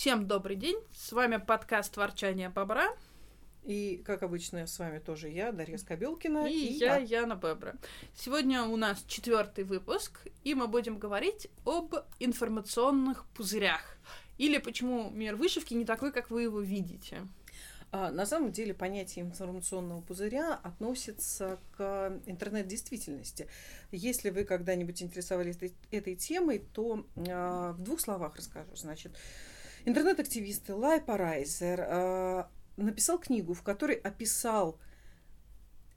Всем добрый день. С вами подкаст «Ворчание бобра». И, как обычно, с вами тоже я, Дарья Скобелкина. И, и я, я, Яна Бебра. Сегодня у нас четвертый выпуск, и мы будем говорить об информационных пузырях. Или почему мир вышивки не такой, как вы его видите. А, на самом деле понятие информационного пузыря относится к интернет-действительности. Если вы когда-нибудь интересовались этой, этой темой, то а, в двух словах расскажу. Значит, интернет-активист Лай Парайзер а, написал книгу, в которой описал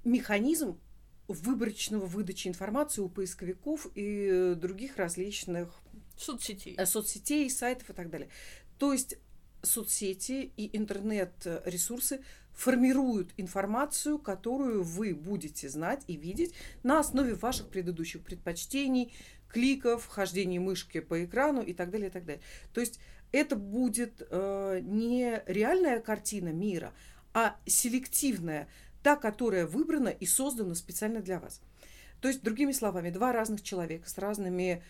механизм выборочного выдачи информации у поисковиков и других различных соцсетей, э, соцсетей, сайтов и так далее. То есть соцсети и интернет-ресурсы формируют информацию, которую вы будете знать и видеть на основе ваших предыдущих предпочтений, кликов, хождения мышки по экрану и так далее, и так далее. То есть это будет э, не реальная картина мира, а селективная, та, которая выбрана и создана специально для вас. То есть, другими словами, два разных человека с разными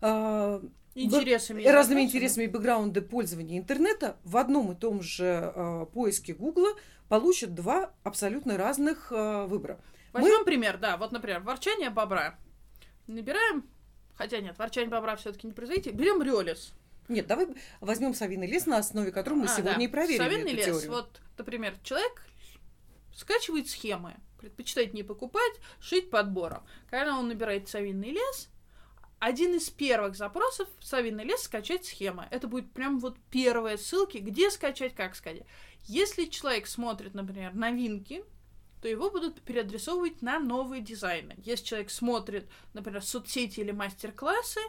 э, интересами, разными интересами и бэкграунды пользования интернета в одном и том же э, поиске Гугла получат два абсолютно разных э, выбора. Возьмем Мы... пример, да, вот, например, ворчание бобра. Набираем, хотя нет, ворчание бобра все-таки не производите, берем Риолис. Нет, давай возьмем Савиный лес, на основе которого мы а, сегодня да. и проверим Савиный лес, теорию. вот, например, человек скачивает схемы, предпочитает не покупать, шить подбором. Когда он набирает Савиный лес, один из первых запросов Савиный лес скачать схемы. Это будет прям вот первые ссылки, где скачать, как скачать. Если человек смотрит, например, новинки, то его будут переадресовывать на новые дизайны. Если человек смотрит, например, соцсети или мастер-классы,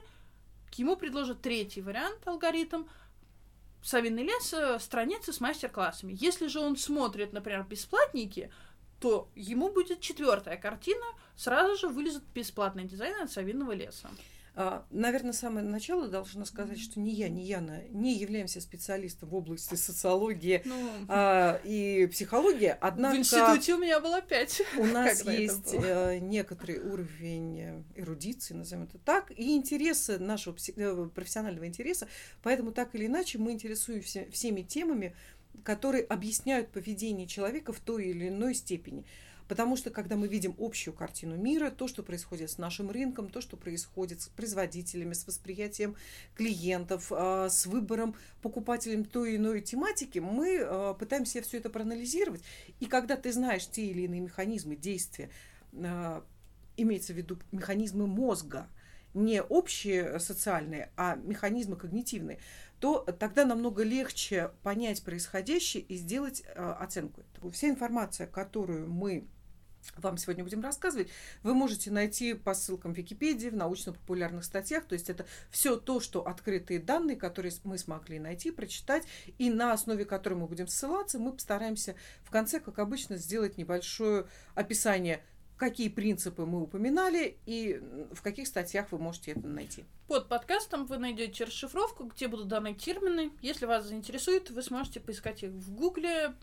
ему предложат третий вариант, алгоритм, Савиный лес, э, страницы с мастер-классами. Если же он смотрит, например, бесплатники, то ему будет четвертая картина, сразу же вылезет бесплатный дизайн от Савиного леса. А, наверное, самое начало должна сказать, что ни я, ни Яна не являемся специалистом в области социологии ну, а, и психологии. Однако в институте у меня было пять. У нас есть э, некоторый уровень эрудиции, назовем это так, и интересы нашего э, профессионального интереса. Поэтому так или иначе мы интересуемся всеми темами, которые объясняют поведение человека в той или иной степени. Потому что, когда мы видим общую картину мира, то, что происходит с нашим рынком, то, что происходит с производителями, с восприятием клиентов, а, с выбором покупателем той или иной тематики, мы а, пытаемся все это проанализировать. И когда ты знаешь те или иные механизмы действия, а, имеется в виду механизмы мозга, не общие социальные, а механизмы когнитивные, то тогда намного легче понять происходящее и сделать оценку. Вся информация, которую мы вам сегодня будем рассказывать, вы можете найти по ссылкам в Википедии, в научно-популярных статьях. То есть это все то, что открытые данные, которые мы смогли найти, прочитать, и на основе которой мы будем ссылаться, мы постараемся в конце, как обычно, сделать небольшое описание какие принципы мы упоминали и в каких статьях вы можете это найти. Под подкастом вы найдете расшифровку, где будут даны термины. Если вас заинтересует, вы сможете поискать их в Гугле,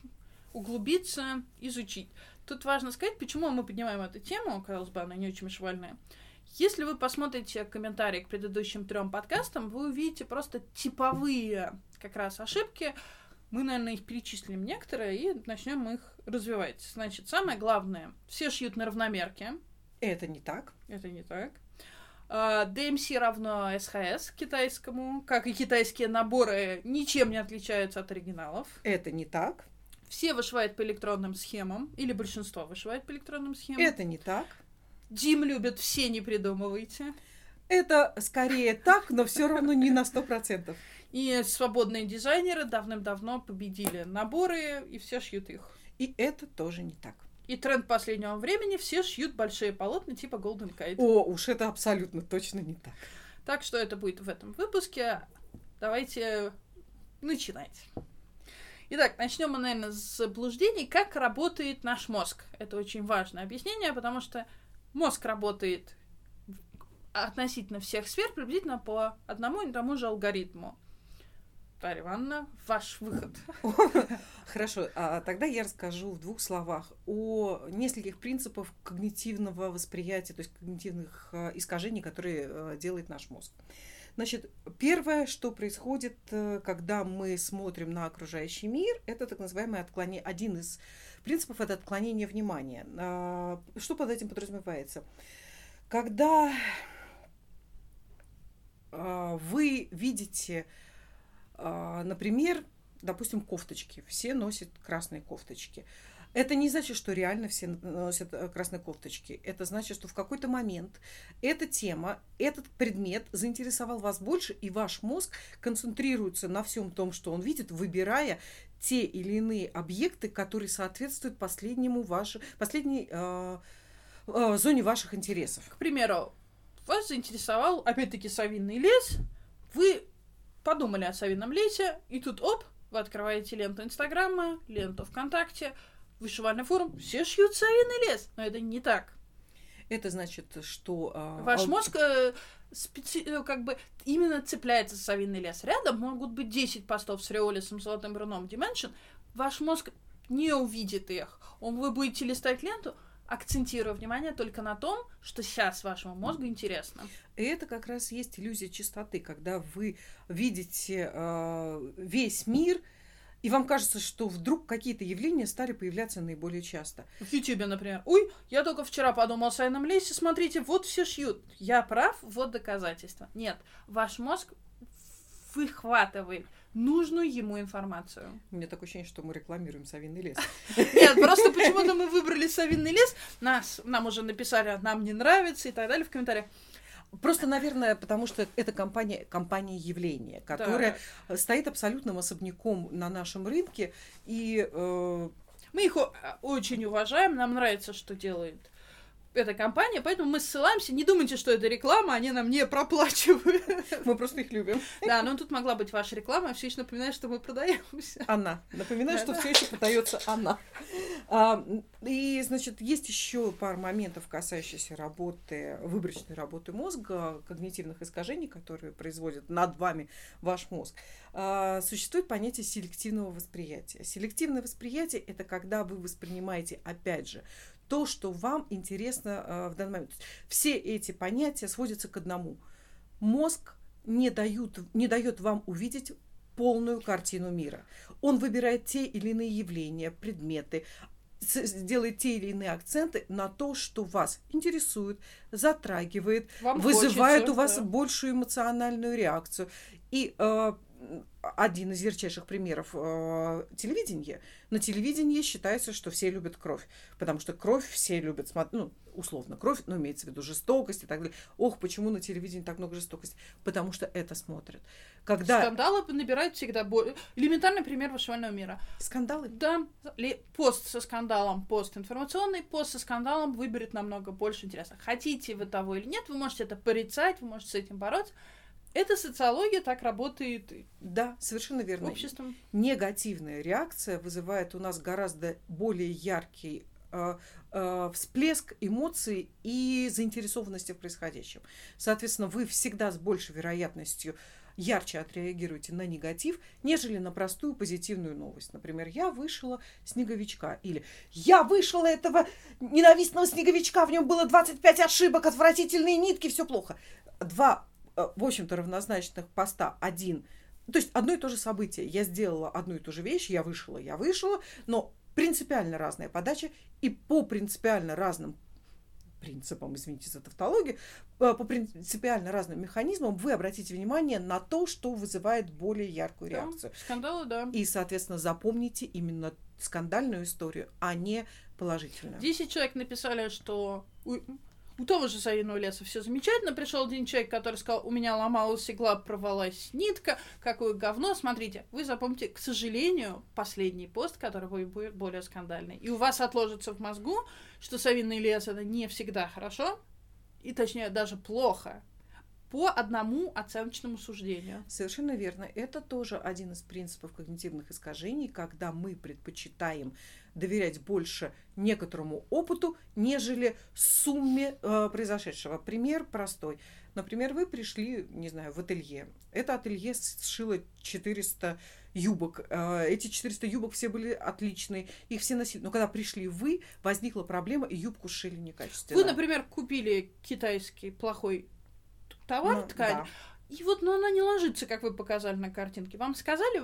углубиться, изучить. Тут важно сказать, почему мы поднимаем эту тему, казалось бы, она не очень швальная. Если вы посмотрите комментарии к предыдущим трем подкастам, вы увидите просто типовые как раз ошибки. Мы, наверное, их перечислим некоторые и начнем их развивать. Значит, самое главное, все шьют на равномерке. Это не так. Это не так. DMC а, равно SHS китайскому, как и китайские наборы ничем не отличаются от оригиналов. Это не так. Все вышивают по электронным схемам, или большинство вышивает по электронным схемам. Это не так. Дим любит, все не придумывайте. Это скорее так, но все равно не на сто процентов. И свободные дизайнеры давным-давно победили наборы, и все шьют их. И это тоже не так. И тренд последнего времени все шьют большие полотна типа Golden Kite. О, уж это абсолютно точно не так. Так что это будет в этом выпуске. Давайте начинать. Итак, начнем мы, наверное, с заблуждений. Как работает наш мозг? Это очень важное объяснение, потому что мозг работает относительно всех сфер приблизительно по одному и тому же алгоритму. Дарья Ивановна, ваш выход. Хорошо, а тогда я расскажу в двух словах о нескольких принципах когнитивного восприятия, то есть когнитивных э, искажений, которые э, делает наш мозг. Значит, первое, что происходит, э, когда мы смотрим на окружающий мир, это так называемое отклонение, один из принципов это отклонение внимания. А, что под этим подразумевается? Когда а, вы видите, а, например, допустим, кофточки. Все носят красные кофточки. Это не значит, что реально все носят э, красные кофточки. Это значит, что в какой-то момент эта тема, этот предмет заинтересовал вас больше, и ваш мозг концентрируется на всем том, что он видит, выбирая те или иные объекты, которые соответствуют последнему ваше, последней э, э, зоне ваших интересов. К примеру, вас заинтересовал, опять-таки, Савинный лес, вы подумали о Савином лесе, и тут, оп, вы открываете ленту Инстаграма, ленту ВКонтакте, вышивальный форум, все шьют Савиный лес, но это не так. Это значит, что... А, Ваш мозг э, специ... Э, как бы именно цепляется за Савиный лес. Рядом могут быть 10 постов с Риолисом, Золотым Бруном, Dimension. Ваш мозг не увидит их. Он, вы будете листать ленту, акцентируя внимание только на том, что сейчас вашему мозгу интересно. И это как раз есть иллюзия чистоты, когда вы видите э, весь мир, и вам кажется, что вдруг какие-то явления стали появляться наиболее часто. В Ютубе, например. Ой, я только вчера подумал о Сайном Лесе, смотрите, вот все шьют. Я прав, вот доказательства. Нет, ваш мозг выхватывает нужную ему информацию. У меня такое ощущение, что мы рекламируем Савинный лес. Нет, просто почему-то мы выбрали Савинный лес, нас, нам уже написали, нам не нравится и так далее в комментариях. Просто, наверное, потому что это компания, компания явления, которая да. стоит абсолютным особняком на нашем рынке. И, э... Мы их очень уважаем, нам нравится, что делает эта компания, поэтому мы ссылаемся. Не думайте, что это реклама, они нам не проплачивают. Мы просто их любим. Да, но тут могла быть ваша реклама, все еще напоминаю, что мы продаемся. Она. Напоминаю, что все еще продается она. А, и, значит, есть еще пара моментов, касающихся работы, выборочной работы мозга, когнитивных искажений, которые производят над вами ваш мозг. А, существует понятие селективного восприятия. Селективное восприятие – это когда вы воспринимаете, опять же, то, что вам интересно э, в данный момент. Все эти понятия сводятся к одному. Мозг не, дают, не дает вам увидеть полную картину мира. Он выбирает те или иные явления, предметы, делает те или иные акценты на то, что вас интересует, затрагивает, Вам вызывает хочется, у вас да. большую эмоциональную реакцию. И э, один из ярчайших примеров э, телевидения. На телевидении считается, что все любят кровь, потому что кровь все любят смотреть, ну, условно, кровь, но имеется в виду жестокость и так далее. Ох, почему на телевидении так много жестокости? Потому что это смотрят. Когда... Скандалы набирают всегда более... Элементарный пример вышивального мира. Скандалы? Да. Пост со скандалом, пост информационный, пост со скандалом выберет намного больше интереса. Хотите вы того или нет, вы можете это порицать, вы можете с этим бороться, это социология так работает. Да, совершенно верно. Обществом. Негативная реакция вызывает у нас гораздо более яркий э, э, всплеск эмоций и заинтересованности в происходящем. Соответственно, вы всегда с большей вероятностью ярче отреагируете на негатив, нежели на простую позитивную новость. Например, я вышла снеговичка или я вышла этого ненавистного снеговичка, в нем было 25 ошибок, отвратительные нитки, все плохо. Два в общем-то, равнозначных поста один. То есть одно и то же событие. Я сделала одну и ту же вещь, я вышла, я вышла, но принципиально разная подача и по принципиально разным принципам, извините за тавтологию, э, по принципиально разным механизмам вы обратите внимание на то, что вызывает более яркую реакцию. Да, скандалы, да. И, соответственно, запомните именно скандальную историю, а не положительную. Десять человек написали, что у того же Савиного леса все замечательно. Пришел один человек, который сказал, у меня ломалась игла, порвалась нитка, какое говно. Смотрите, вы запомните, к сожалению, последний пост, который будет более скандальный. И у вас отложится в мозгу, что Савиный лес это не всегда хорошо, и точнее даже плохо по одному оценочному суждению. Совершенно верно. Это тоже один из принципов когнитивных искажений, когда мы предпочитаем доверять больше некоторому опыту, нежели сумме э, произошедшего. Пример простой. Например, вы пришли, не знаю, в ателье. Это ателье сшило 400 юбок. Э, эти 400 юбок все были отличные, их все носили. Но когда пришли вы, возникла проблема, и юбку сшили некачественно. Вы, например, купили китайский плохой товар, ну, ткань, да. И вот, но она не ложится, как вы показали на картинке. Вам сказали,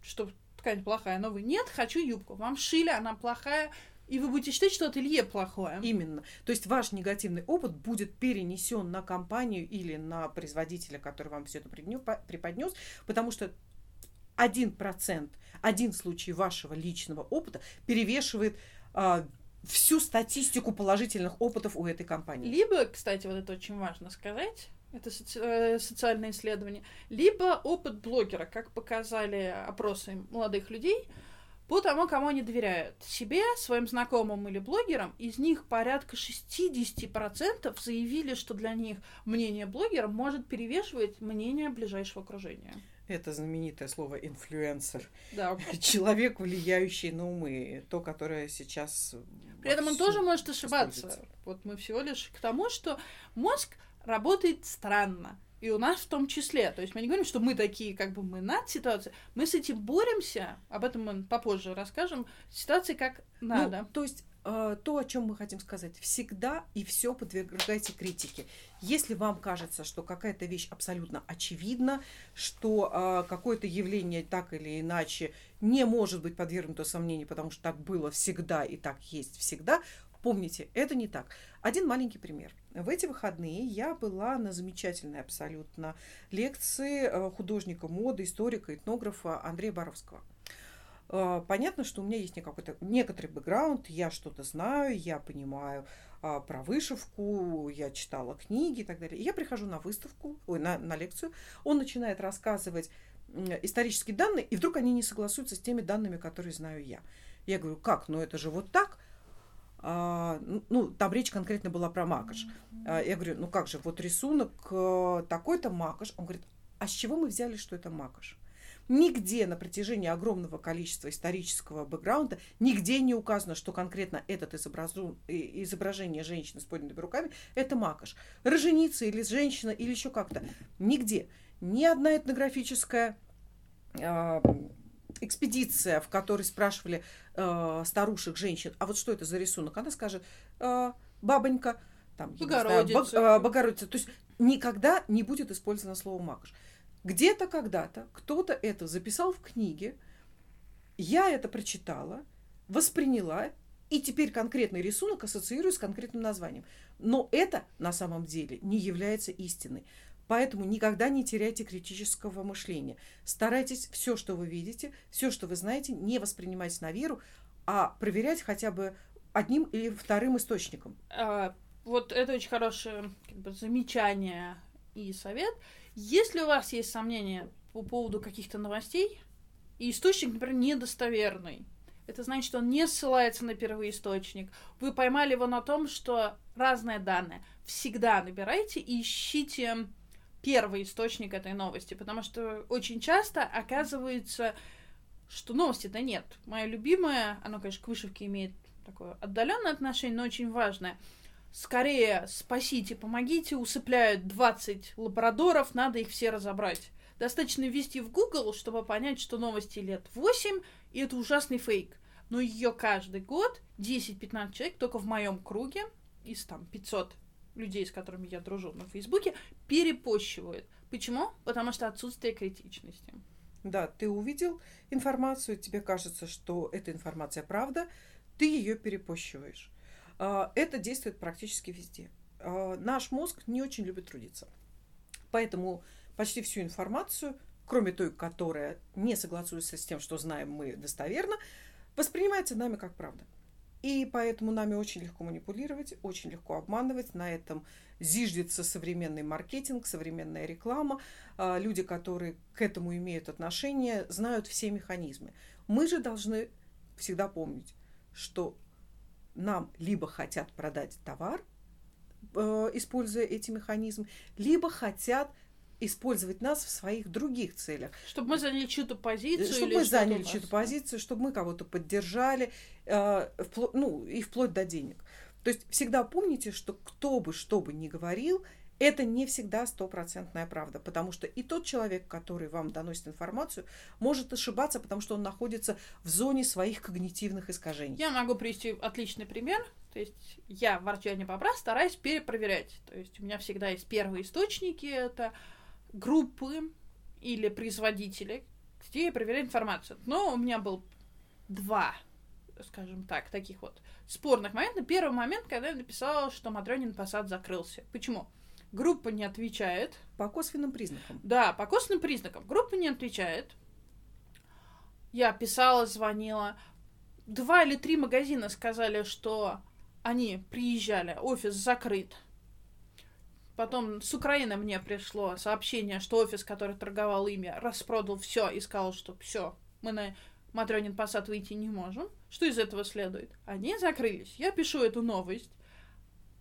что ткань плохая, но вы нет, хочу юбку. Вам шили, она плохая, и вы будете считать, что ателье плохое. Именно. То есть ваш негативный опыт будет перенесен на компанию или на производителя, который вам все это преподнес, потому что один процент, один случай вашего личного опыта перевешивает а, всю статистику положительных опытов у этой компании. Либо, кстати, вот это очень важно сказать, это соци- э, социальное исследование, либо опыт блогера, как показали опросы молодых людей, по тому, кому они доверяют. Себе, своим знакомым или блогерам, из них порядка 60% заявили, что для них мнение блогера может перевешивать мнение ближайшего окружения. Это знаменитое слово инфлюенсер. Да. Человек, влияющий на умы, то, которое сейчас. При этом он тоже может ошибаться. Вот мы всего лишь к тому, что мозг работает странно. И у нас в том числе. То есть мы не говорим, что мы такие, как бы мы над ситуацией. Мы с этим боремся. Об этом мы попозже расскажем. Ситуации как ну, надо. Ну, то есть э, то, о чем мы хотим сказать, всегда и все подвергайте критике. Если вам кажется, что какая-то вещь абсолютно очевидна, что э, какое-то явление так или иначе не может быть подвергнуто сомнению, потому что так было всегда и так есть всегда, помните, это не так. Один маленький пример. В эти выходные я была на замечательной абсолютно лекции э, художника моды, историка, этнографа Андрея Боровского. Э, понятно, что у меня есть какой-то некоторый бэкграунд, я что-то знаю, я понимаю а, про вышивку, я читала книги и так далее. Я прихожу на выставку, ой, на, на лекцию, он начинает рассказывать исторические данные, и вдруг они не согласуются с теми данными, которые знаю я. Я говорю, как, ну это же вот так? А, ну, там речь конкретно была про макаш. А, я говорю, ну как же, вот рисунок э, такой-то макаш. Он говорит, а с чего мы взяли, что это макаш? Нигде на протяжении огромного количества исторического бэкграунда, нигде не указано, что конкретно этот изобразу, изображение женщины с поднятыми руками – это макаш. Роженица или женщина, или еще как-то. Нигде. Ни одна этнографическая а, экспедиция, в которой спрашивали э, старушек, женщин, а вот что это за рисунок, она скажет, э, бабонька, там, Богородица. Знаю, бог, э, Богородица. То есть никогда не будет использовано слово макаш. Где-то когда-то кто-то это записал в книге, я это прочитала, восприняла, и теперь конкретный рисунок ассоциирую с конкретным названием. Но это на самом деле не является истиной. Поэтому никогда не теряйте критического мышления. Старайтесь все, что вы видите, все, что вы знаете, не воспринимать на веру, а проверять хотя бы одним или вторым источником. А, вот это очень хорошее как бы, замечание и совет. Если у вас есть сомнения по поводу каких-то новостей, и источник, например, недостоверный, это значит, что он не ссылается на первоисточник. Вы поймали его на том, что разные данные. Всегда набирайте и ищите первый источник этой новости, потому что очень часто оказывается, что новости-то нет. Моя любимая, она, конечно, к вышивке имеет такое отдаленное отношение, но очень важное. Скорее спасите, помогите, усыпляют 20 лабрадоров, надо их все разобрать. Достаточно ввести в Google, чтобы понять, что новости лет 8, и это ужасный фейк. Но ее каждый год 10-15 человек только в моем круге из там 500 людей, с которыми я дружу на Фейсбуке, перепощивают. Почему? Потому что отсутствие критичности. Да, ты увидел информацию, тебе кажется, что эта информация правда, ты ее перепощиваешь. А, это действует практически везде. А, наш мозг не очень любит трудиться. Поэтому почти всю информацию, кроме той, которая не согласуется с тем, что знаем мы достоверно, воспринимается нами как правда. И поэтому нами очень легко манипулировать, очень легко обманывать. На этом зиждется современный маркетинг, современная реклама. А, люди, которые к этому имеют отношение, знают все механизмы. Мы же должны всегда помнить, что нам либо хотят продать товар, э, используя эти механизмы, либо хотят использовать нас в своих других целях. Чтобы мы заняли чью-то позицию. Чтобы мы заняли чью-то позицию, чтобы мы кого-то поддержали, э, впло- ну, и вплоть до денег. То есть всегда помните, что кто бы что бы ни говорил, это не всегда стопроцентная правда, потому что и тот человек, который вам доносит информацию, может ошибаться, потому что он находится в зоне своих когнитивных искажений. Я могу привести отличный пример. То есть я в Артене Бобра стараюсь перепроверять. То есть у меня всегда есть первые источники, это группы или производители, где я проверяю информацию. Но у меня был два, скажем так, таких вот спорных момента. Первый момент, когда я написала, что Матрёнин Посад закрылся. Почему? Группа не отвечает. По косвенным признакам. Да, по косвенным признакам. Группа не отвечает. Я писала, звонила. Два или три магазина сказали, что они приезжали, офис закрыт. Потом с Украины мне пришло сообщение, что офис, который торговал ими, распродал все и сказал, что все, мы на Матрёнин Посад выйти не можем. Что из этого следует? Они закрылись. Я пишу эту новость,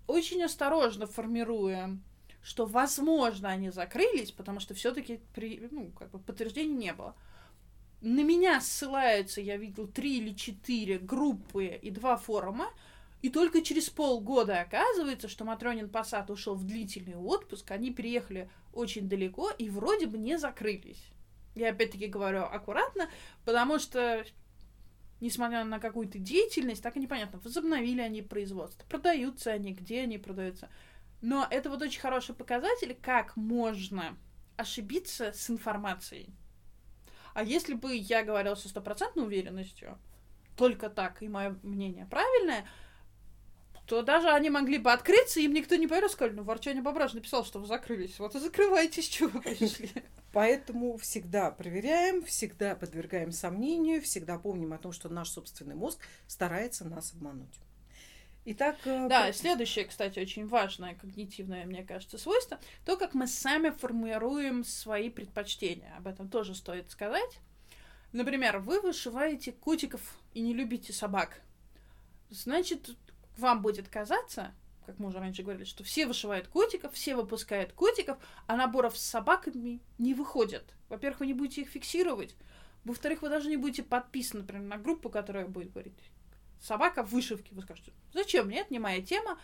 очень осторожно формируя, что, возможно, они закрылись, потому что все-таки при, ну, как бы подтверждений не было. На меня ссылаются, я видел, три или четыре группы и два форума, и только через полгода оказывается, что Матронин Посад ушел в длительный отпуск, они переехали очень далеко и вроде бы не закрылись. Я опять-таки говорю аккуратно, потому что несмотря на какую-то деятельность, так и непонятно, возобновили они производство, продаются они, где они продаются. Но это вот очень хороший показатель, как можно ошибиться с информацией. А если бы я говорила со стопроцентной уверенностью, только так, и мое мнение правильное, то даже они могли бы открыться, им никто не поверил, сказали, ну, Ворчание Бображ написал, что вы закрылись, вот и закрывайтесь, чего вы пришли. Поэтому всегда проверяем, всегда подвергаем сомнению, всегда помним о том, что наш собственный мозг старается нас обмануть. Итак, э, да, следующее, кстати, очень важное когнитивное, мне кажется, свойство, то, как мы сами формируем свои предпочтения. Об этом тоже стоит сказать. Например, вы вышиваете котиков и не любите собак. Значит, вам будет казаться, как мы уже раньше говорили, что все вышивают котиков, все выпускают котиков, а наборов с собаками не выходят. Во-первых, вы не будете их фиксировать. Во-вторых, вы даже не будете подписаны, например, на группу, которая будет говорить собака в вышивке. Вы скажете, зачем? Нет, не моя тема.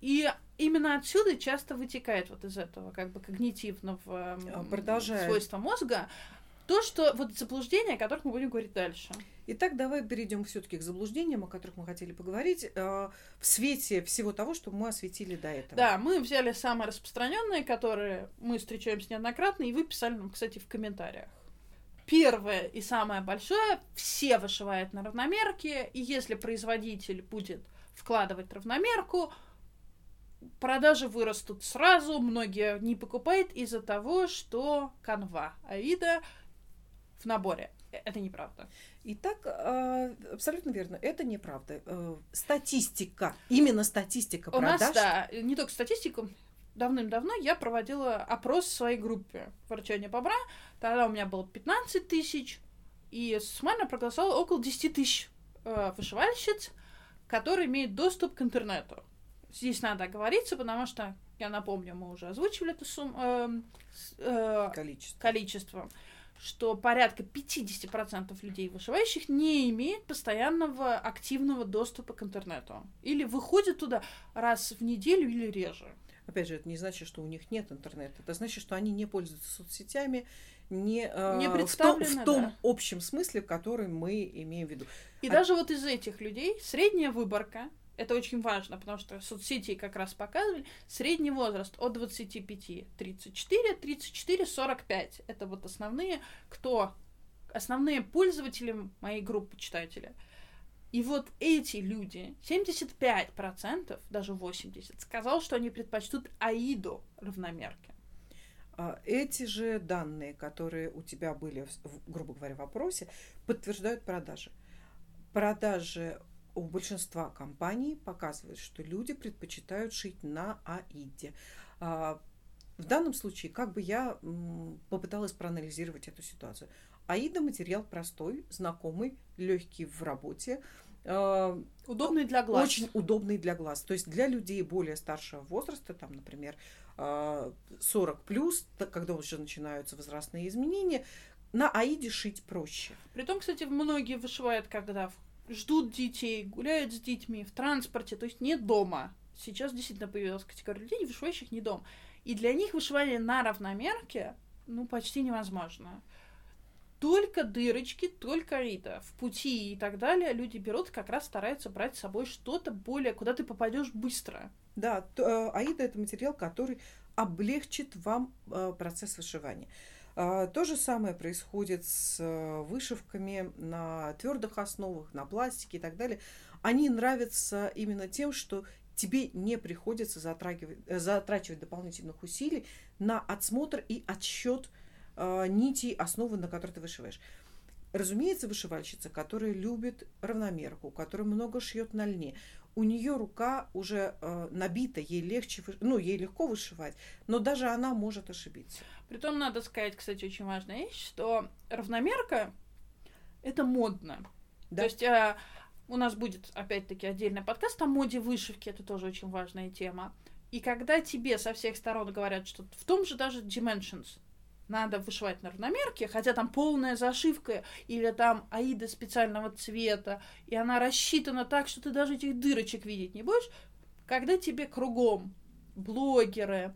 И именно отсюда часто вытекает вот из этого как бы когнитивного Продолжая. свойства мозга то, что вот заблуждения, о которых мы будем говорить дальше. Итак, давай перейдем все-таки к заблуждениям, о которых мы хотели поговорить, э, в свете всего того, что мы осветили до этого. Да, мы взяли самые распространенные, которые мы встречаемся неоднократно, и вы писали нам, кстати, в комментариях. Первое и самое большое, все вышивают на равномерке, и если производитель будет вкладывать равномерку, продажи вырастут сразу, многие не покупают из-за того, что канва Аида в наборе. Э, это неправда. Итак, а, абсолютно верно, это неправда. Э, статистика, именно статистика У продаж. У нас, да, не только статистику, давным-давно я проводила опрос в своей группе «Ворчание бобра». Тогда у меня было 15 тысяч, и суммарно проголосовало около 10 тысяч э, вышивальщиц, которые имеют доступ к интернету. Здесь надо оговориться, потому что, я напомню, мы уже озвучивали это сумму, э, э, количество. количество что порядка 50% людей вышивающих не имеют постоянного активного доступа к интернету. Или выходят туда раз в неделю или реже. Опять же, это не значит, что у них нет интернета. Это значит, что они не пользуются соцсетями, не, э, не в, том, в том да. общем смысле, который мы имеем в виду. И а... даже вот из этих людей средняя выборка это очень важно, потому что соцсети как раз показывали средний возраст от 25 34, 34 45. Это вот основные, кто основные пользователи моей группы читателя. И вот эти люди, 75%, даже 80%, сказал, что они предпочтут Аиду равномерке. А эти же данные, которые у тебя были, грубо говоря, в вопросе, подтверждают продажи. Продажи у большинства компаний показывает, что люди предпочитают шить на АИДе. А, в данном случае, как бы я попыталась проанализировать эту ситуацию. Аида материал простой, знакомый, легкий в работе. А, удобный для глаз. Очень удобный для глаз. То есть для людей более старшего возраста, там, например, 40 а, плюс, когда уже начинаются возрастные изменения, на Аиде шить проще. Притом, кстати, многие вышивают, когда ждут детей, гуляют с детьми в транспорте, то есть не дома. Сейчас действительно появилась категория людей, вышивающих не дома. И для них вышивание на равномерке, ну, почти невозможно. Только дырочки, только Рита. В пути и так далее люди берут, как раз стараются брать с собой что-то более, куда ты попадешь быстро. Да, то, э, Аида это материал, который облегчит вам э, процесс вышивания. А, то же самое происходит с э, вышивками на твердых основах, на пластике и так далее. Они нравятся именно тем, что тебе не приходится затрагивать, э, затрачивать дополнительных усилий на отсмотр и отсчет э, нитей основы, на которой ты вышиваешь. Разумеется, вышивальщица, которая любит равномерку, которая много шьет на льне, у нее рука уже э, набита, ей легче, ну, ей легко вышивать, но даже она может ошибиться. Притом надо сказать, кстати, очень важная вещь, что равномерка это модно. Да. То есть э, у нас будет опять-таки отдельный подкаст о моде вышивки, это тоже очень важная тема. И когда тебе со всех сторон говорят, что в том же даже Dimensions надо вышивать на равномерке, хотя там полная зашивка или там аида специального цвета, и она рассчитана так, что ты даже этих дырочек видеть не будешь, когда тебе кругом блогеры,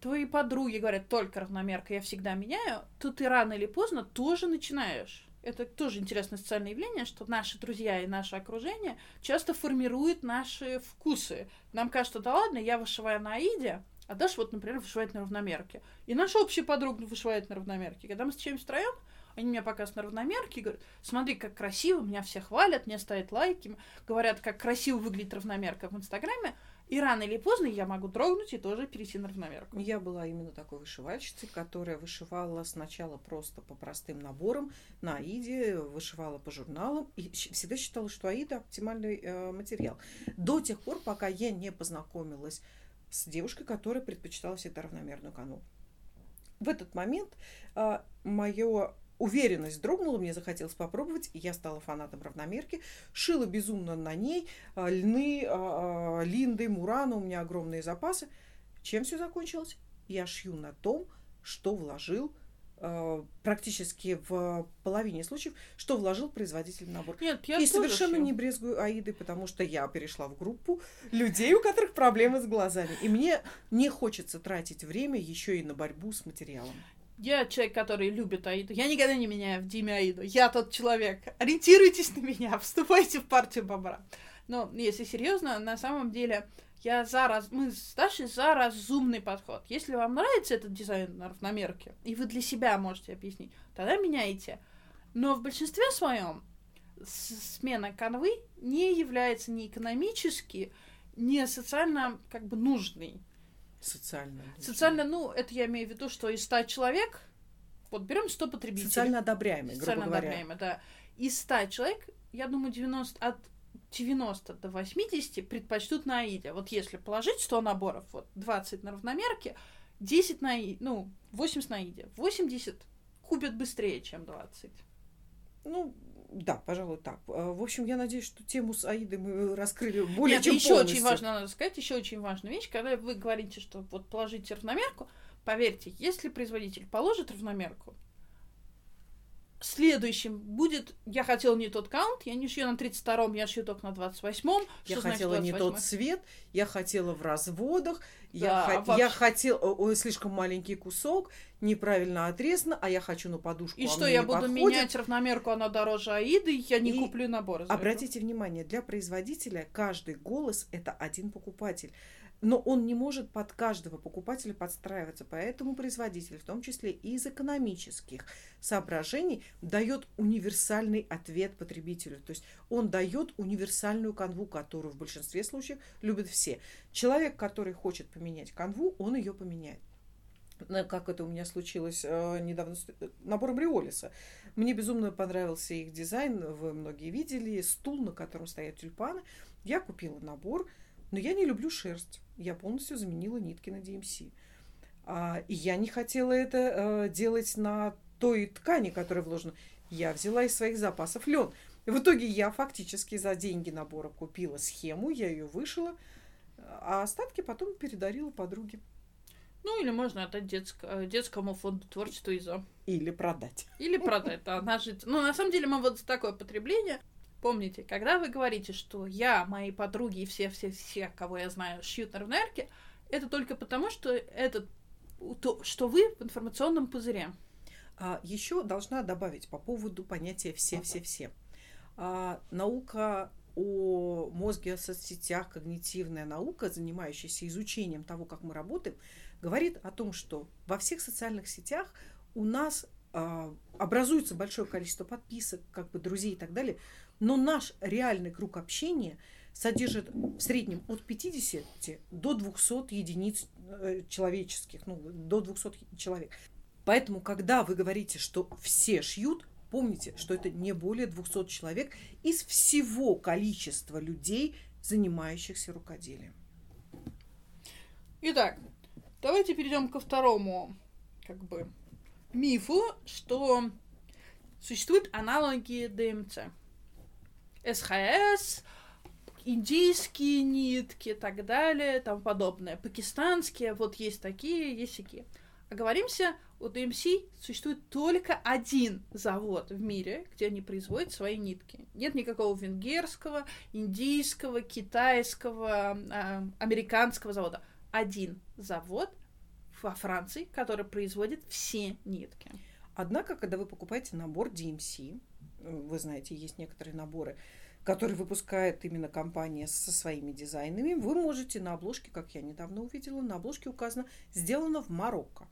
твои подруги говорят только равномерка, я всегда меняю, то ты рано или поздно тоже начинаешь. Это тоже интересное социальное явление, что наши друзья и наше окружение часто формируют наши вкусы. Нам кажется, да ладно, я вышиваю на Аиде, а Даша вот, например, вышивает на равномерке. И наша общая подруга вышивает на равномерке. Когда мы встречаемся втроем, они меня показывают на равномерке и говорят, смотри, как красиво, меня все хвалят, мне ставят лайки, говорят, как красиво выглядит равномерка в Инстаграме. И рано или поздно я могу дрогнуть и тоже перейти на равномерку. Я была именно такой вышивальщицей, которая вышивала сначала просто по простым наборам на Аиде, вышивала по журналам и всегда считала, что Аида оптимальный э, материал. До тех пор, пока я не познакомилась с девушкой, которая предпочитала всегда равномерную канву. В этот момент а, мое уверенность дрогнула, мне захотелось попробовать, и я стала фанатом равномерки, шила безумно на ней, а, льны, а, линды, мурана, у меня огромные запасы. Чем все закончилось? Я шью на том, что вложил Э, практически в половине случаев, что вложил производитель в набор. Нет, я И совершенно не брезгую Аиды, потому что я перешла в группу людей, у которых проблемы с глазами. И мне не хочется тратить время еще и на борьбу с материалом. Я человек, который любит Аиду. Я никогда не меняю в Диме Аиду. Я тот человек. Ориентируйтесь на меня, вступайте в партию бобра. Но если серьезно, на самом деле я за раз... Мы с Дашей за разумный подход. Если вам нравится этот дизайн на равномерке, и вы для себя можете объяснить, тогда меняйте. Но в большинстве своем смена канвы не является ни экономически, ни социально как бы нужной. Социально. Социально, ну, это я имею в виду, что из 100 человек, вот берем 100 потребителей. Социально одобряемый, Социально грубо говоря. одобряемый, да. Из 100 человек, я думаю, 90, от 90 до 80 предпочтут на Аиде. Вот если положить 100 наборов, вот 20 на равномерке, 10 на Аиде, ну, 80 на Аиде. 80 купят быстрее, чем 20. Ну, да, пожалуй, так. А, в общем, я надеюсь, что тему с Аидой мы раскрыли более Нет, чем еще полностью. очень важно, надо сказать, еще очень важная вещь, когда вы говорите, что вот положите равномерку, поверьте, если производитель положит равномерку, следующим будет, я хотела не тот каунт, я не шью на 32-м, я шью только на 28-м. Я хотела не тот цвет, я хотела в разводах, да, я, х... я хотела, ой, слишком маленький кусок, неправильно отрезано, а я хочу на подушку. И а что, я буду подходит. менять равномерку, она дороже Аиды, я не и куплю набор. Обратите внимание, для производителя каждый голос это один покупатель но он не может под каждого покупателя подстраиваться. Поэтому производитель, в том числе и из экономических соображений, дает универсальный ответ потребителю. То есть он дает универсальную канву, которую в большинстве случаев любят все. Человек, который хочет поменять канву, он ее поменяет как это у меня случилось э, недавно с э, набором Риолиса. Мне безумно понравился их дизайн, вы многие видели, стул, на котором стоят тюльпаны. Я купила набор, но я не люблю шерсть я полностью заменила нитки на DMC. А, и я не хотела это э, делать на той ткани, которая вложена. Я взяла из своих запасов лен. В итоге я фактически за деньги набора купила схему, я ее вышила, а остатки потом передарила подруге. Ну, или можно отдать детск... детскому фонду творчества ИЗО. Или продать. Или продать, да, нажить. Ну, на самом деле, мы вот за такое потребление Помните, когда вы говорите, что я, мои подруги и все-все-все, кого я знаю, шьют на равнерке, это только потому, что это то, что вы в информационном пузыре. А, еще должна добавить по поводу понятия все-все-все. А, наука о мозге, о соцсетях, когнитивная наука, занимающаяся изучением того, как мы работаем, говорит о том, что во всех социальных сетях у нас э, образуется большое количество подписок, как бы друзей и так далее, но наш реальный круг общения содержит в среднем от 50 до 200 единиц э, человеческих, ну, до 200 человек. Поэтому, когда вы говорите, что все шьют, помните, что это не более 200 человек из всего количества людей, занимающихся рукоделием. Итак, давайте перейдем ко второму, как бы, мифу, что существуют аналоги ДМЦ. СХС, индийские нитки и так далее, там подобное. Пакистанские, вот есть такие, есть такие. Оговоримся, у DMC существует только один завод в мире, где они производят свои нитки. Нет никакого венгерского, индийского, китайского, э, американского завода. Один завод во Франции, который производит все нитки. Однако, когда вы покупаете набор DMC, вы знаете, есть некоторые наборы, которые выпускает именно компания со своими дизайнами, вы можете на обложке, как я недавно увидела, на обложке указано «Сделано в Марокко».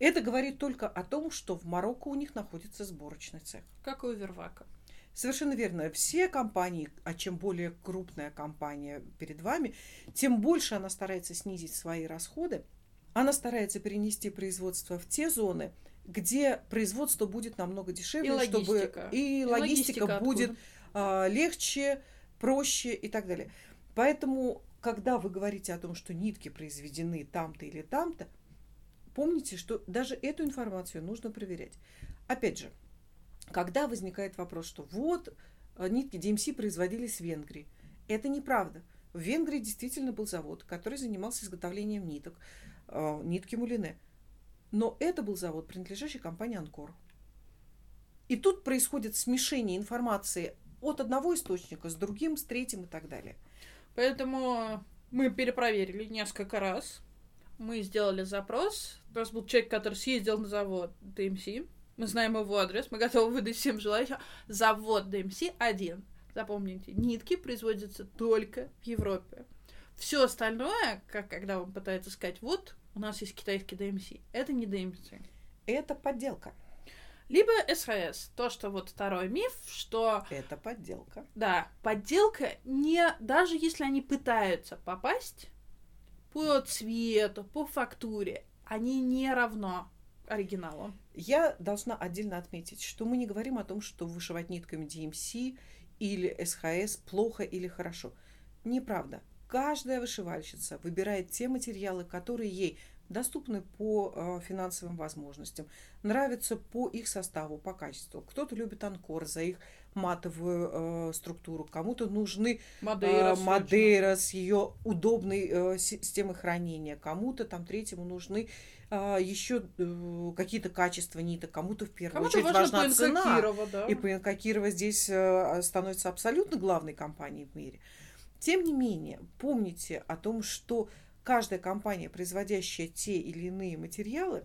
Это говорит только о том, что в Марокко у них находится сборочный цех. Как у Вервака. Совершенно верно. Все компании, а чем более крупная компания перед вами, тем больше она старается снизить свои расходы. Она старается перенести производство в те зоны, где производство будет намного дешевле, и чтобы логистика. и, И логистика, логистика будет а, легче, проще и так далее. Поэтому, когда вы говорите о том, что нитки произведены там-то или там-то, помните, что даже эту информацию нужно проверять. Опять же, когда возникает вопрос, что вот э, нитки DMC производились в Венгрии, это неправда. В Венгрии действительно был завод, который занимался изготовлением ниток, э, нитки мулине. Но это был завод, принадлежащий компании Анкор. И тут происходит смешение информации от одного источника с другим, с третьим и так далее. Поэтому мы перепроверили несколько раз. Мы сделали запрос. У нас был человек, который съездил на завод DMC. Мы знаем его адрес, мы готовы выдать всем желающим. Завод DMC один. Запомните, нитки производятся только в Европе. Все остальное, как когда вам пытаются сказать, вот, у нас есть китайский DMC, это не DMC. Это подделка. Либо СХС, то, что вот второй миф, что Это подделка. Да, подделка не... Даже если они пытаются попасть по цвету, по фактуре, они не равно оригиналу. Я должна отдельно отметить, что мы не говорим о том, что вышивать нитками DMC или СХС плохо или хорошо. Неправда. Каждая вышивальщица выбирает те материалы, которые ей доступны по э, финансовым возможностям, нравятся по их составу, по качеству. Кто-то любит анкор за их матовую э, структуру, кому-то нужны Мадейра, э. Мадейра с ее удобной э, си- системой хранения, кому-то там третьему нужны э, еще э, какие-то качества ниток, кому-то в первую Кому-то очередь важна цена. Да. И ПНК Кирова здесь э, становится абсолютно главной компанией в мире. Тем не менее, помните о том, что каждая компания, производящая те или иные материалы,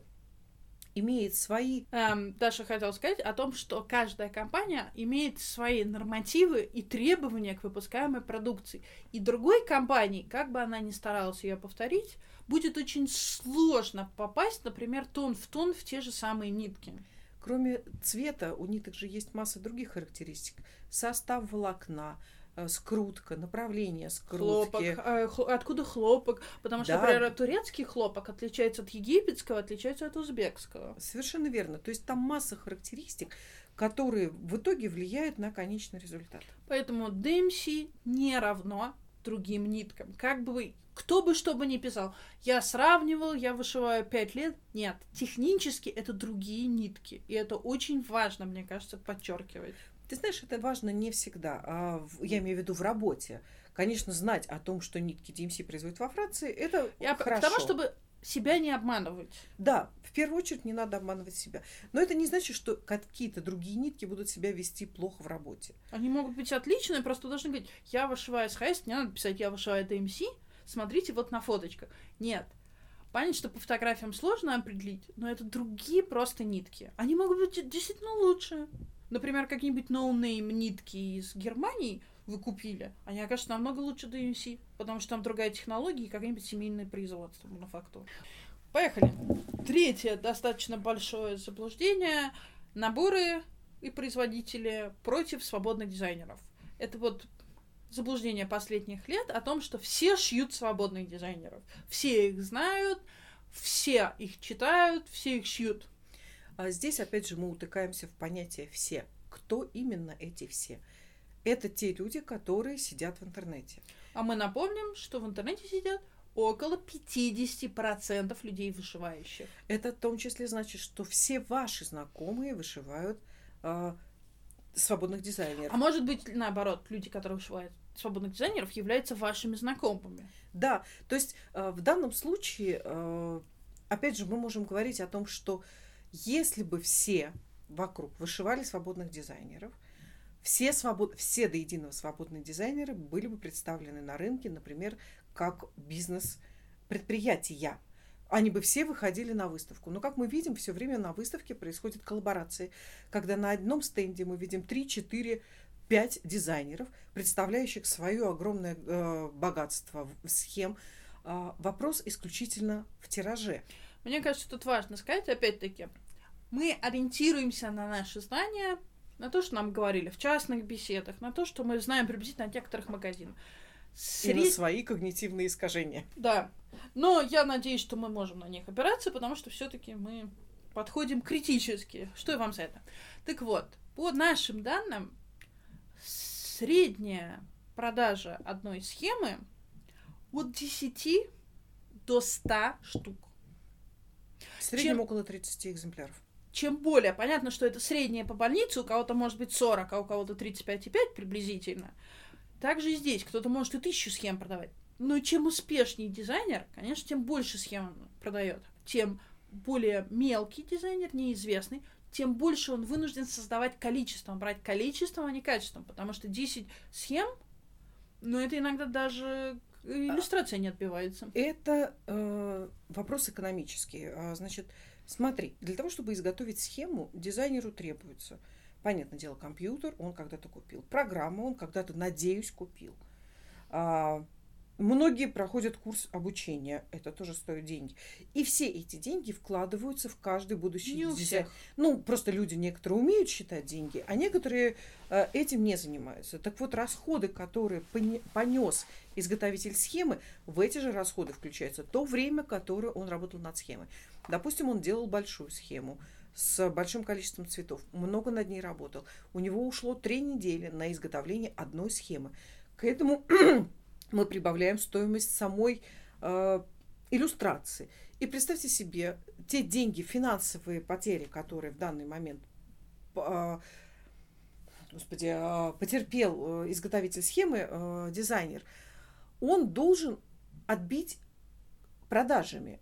имеет свои Эм, Даша хотела сказать о том, что каждая компания имеет свои нормативы и требования к выпускаемой продукции. И другой компании, как бы она ни старалась ее повторить, будет очень сложно попасть, например, тон в тон в те же самые нитки. Кроме цвета, у ниток же есть масса других характеристик. Состав волокна, скрутка, направление Хлопок. скрутки. э, хл- откуда хлопок? Потому что, Да. например, турецкий хлопок отличается от египетского, отличается от узбекского. Совершенно верно. То есть там масса характеристик, которые в итоге влияют на конечный результат. Поэтому DMC не равно другим ниткам. Как бы вы, кто бы что бы ни писал, я сравнивал, я вышиваю 5 лет. Нет, технически это другие нитки. И это очень важно, мне кажется, подчеркивать. Ты знаешь, это важно не всегда. А в- я имею в виду в работе. Конечно, знать о том, что нитки DMC производят во Франции, это Я хорошо. к тому, чтобы себя не обманывать. Да, в первую очередь не надо обманывать себя. Но это не значит, что какие-то другие нитки будут себя вести плохо в работе. Они могут быть отличные, просто должны говорить, я вышиваю CXC, не надо писать, я вышиваю DMC, смотрите вот на фоточках. Нет. Понятно, что по фотографиям сложно определить, но это другие просто нитки. Они могут быть действительно лучше. Например, какие-нибудь no-name нитки из Германии вы купили, они окажутся намного лучше DMC, потому что там другая технология и какое-нибудь семейное производство, мануфактура. Поехали. Третье достаточно большое заблуждение. Наборы и производители против свободных дизайнеров. Это вот заблуждение последних лет о том, что все шьют свободных дизайнеров. Все их знают, все их читают, все их шьют. А здесь, опять же, мы утыкаемся в понятие «все». Кто именно эти «все»? Это те люди, которые сидят в интернете. А мы напомним, что в интернете сидят около 50% людей вышивающих. Это в том числе значит, что все ваши знакомые вышивают э, свободных дизайнеров. А может быть, наоборот, люди, которые вышивают свободных дизайнеров, являются вашими знакомыми. Да, то есть э, в данном случае, э, опять же, мы можем говорить о том, что если бы все вокруг вышивали свободных дизайнеров, все, свобод... все до единого свободные дизайнеры были бы представлены на рынке, например, как бизнес-предприятия. Они бы все выходили на выставку. Но, как мы видим, все время на выставке происходят коллаборации, когда на одном стенде мы видим 3, 4, 5 дизайнеров, представляющих свое огромное э, богатство схем. Э, вопрос исключительно в тираже. Мне кажется, тут важно сказать, опять-таки, мы ориентируемся на наши знания, на то, что нам говорили в частных беседах, на то, что мы знаем приблизительно о некоторых магазинах. Сред... И на свои когнитивные искажения. Да. Но я надеюсь, что мы можем на них опираться, потому что все-таки мы подходим критически. Что я вам за это? Так вот, по нашим данным, средняя продажа одной схемы от 10 до 100 штук. В среднем Чем... около 30 экземпляров. Чем более понятно, что это среднее по больнице, у кого-то может быть 40, а у кого-то 35,5 приблизительно. Также и здесь кто-то может и тысячу схем продавать. Но чем успешнее дизайнер, конечно, тем больше схем он продает. Тем более мелкий дизайнер, неизвестный, тем больше он вынужден создавать количеством, брать количеством, а не качеством. Потому что 10 схем, ну, это иногда даже иллюстрация не отбивается. Это э, вопрос экономический. А, значит, смотри, для того, чтобы изготовить схему, дизайнеру требуется, понятное дело, компьютер, он когда-то купил, программу он когда-то, надеюсь, купил. А, Многие проходят курс обучения, это тоже стоит деньги. И все эти деньги вкладываются в каждый будущий не дизайн. Ну, просто люди некоторые умеют считать деньги, а некоторые э, этим не занимаются. Так вот, расходы, которые понес изготовитель схемы, в эти же расходы включается то время, которое он работал над схемой. Допустим, он делал большую схему с большим количеством цветов, много над ней работал. У него ушло три недели на изготовление одной схемы. К этому мы прибавляем стоимость самой э, иллюстрации. И представьте себе, те деньги, финансовые потери, которые в данный момент э, господи, э, потерпел э, изготовитель схемы, э, дизайнер, он должен отбить продажами.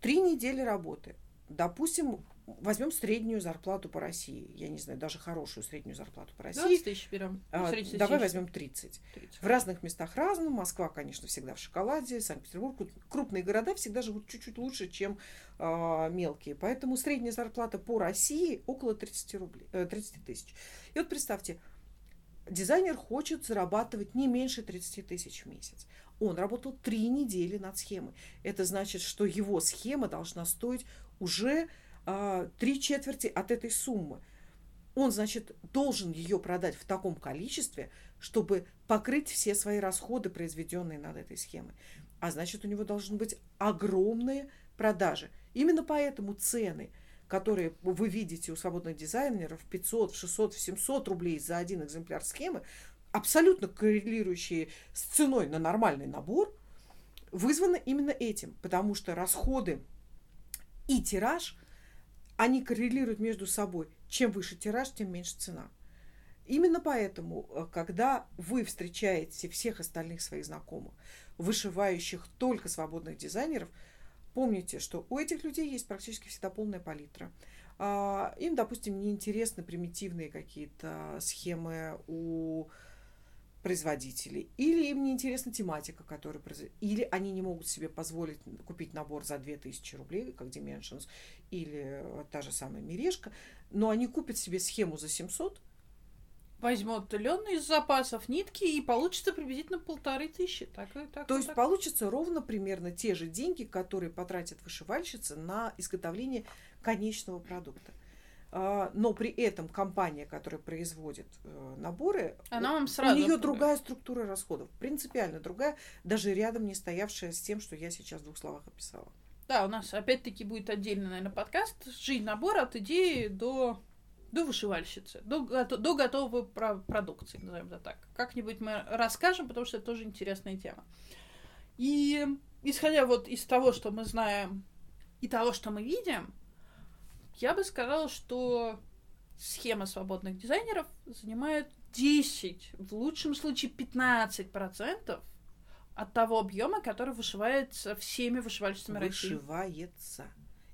Три недели работы. Допустим, возьмем среднюю зарплату по России. Я не знаю, даже хорошую среднюю зарплату по России. 20 тысяч берем. А, давай возьмем 30. 30. В разных местах разно. Москва, конечно, всегда в шоколаде. Санкт-Петербург. Крупные города всегда живут чуть-чуть лучше, чем а, мелкие. Поэтому средняя зарплата по России около 30, рублей, 30 э, тысяч. И вот представьте, дизайнер хочет зарабатывать не меньше 30 тысяч в месяц. Он работал три недели над схемой. Это значит, что его схема должна стоить уже три четверти от этой суммы. Он, значит, должен ее продать в таком количестве, чтобы покрыть все свои расходы, произведенные над этой схемой. А значит, у него должны быть огромные продажи. Именно поэтому цены, которые вы видите у свободных дизайнеров 500, 600, 700 рублей за один экземпляр схемы, абсолютно коррелирующие с ценой на нормальный набор, вызваны именно этим, потому что расходы и тираж – они коррелируют между собой. Чем выше тираж, тем меньше цена. Именно поэтому, э, когда вы встречаете всех остальных своих знакомых, вышивающих только свободных дизайнеров, помните, что у этих людей есть практически всегда полная палитра. А, им, допустим, неинтересны примитивные какие-то схемы у производителей, или им не интересна тематика, которую производят, или они не могут себе позволить купить набор за 2000 рублей, как Dimensions, или та же самая Мережка, но они купят себе схему за 700, возьмут лен из запасов, нитки, и получится приблизительно полторы тысячи. Так, так, То есть так. получится ровно примерно те же деньги, которые потратят вышивальщицы на изготовление конечного продукта. А, но при этом компания, которая производит э, наборы, Она вам сразу... у нее другая структура расходов, принципиально другая, даже рядом не стоявшая с тем, что я сейчас в двух словах описала. Да, у нас опять-таки будет отдельный, наверное, подкаст. Жизнь набора от идеи до, до вышивальщицы, до, до готовой про- продукции, назовем это так. Как-нибудь мы расскажем, потому что это тоже интересная тема. И исходя вот из того, что мы знаем, и того, что мы видим, я бы сказала, что схема свободных дизайнеров занимает 10, в лучшем случае 15% от того объема, который вышивается всеми вышивальщицами России. Вышивается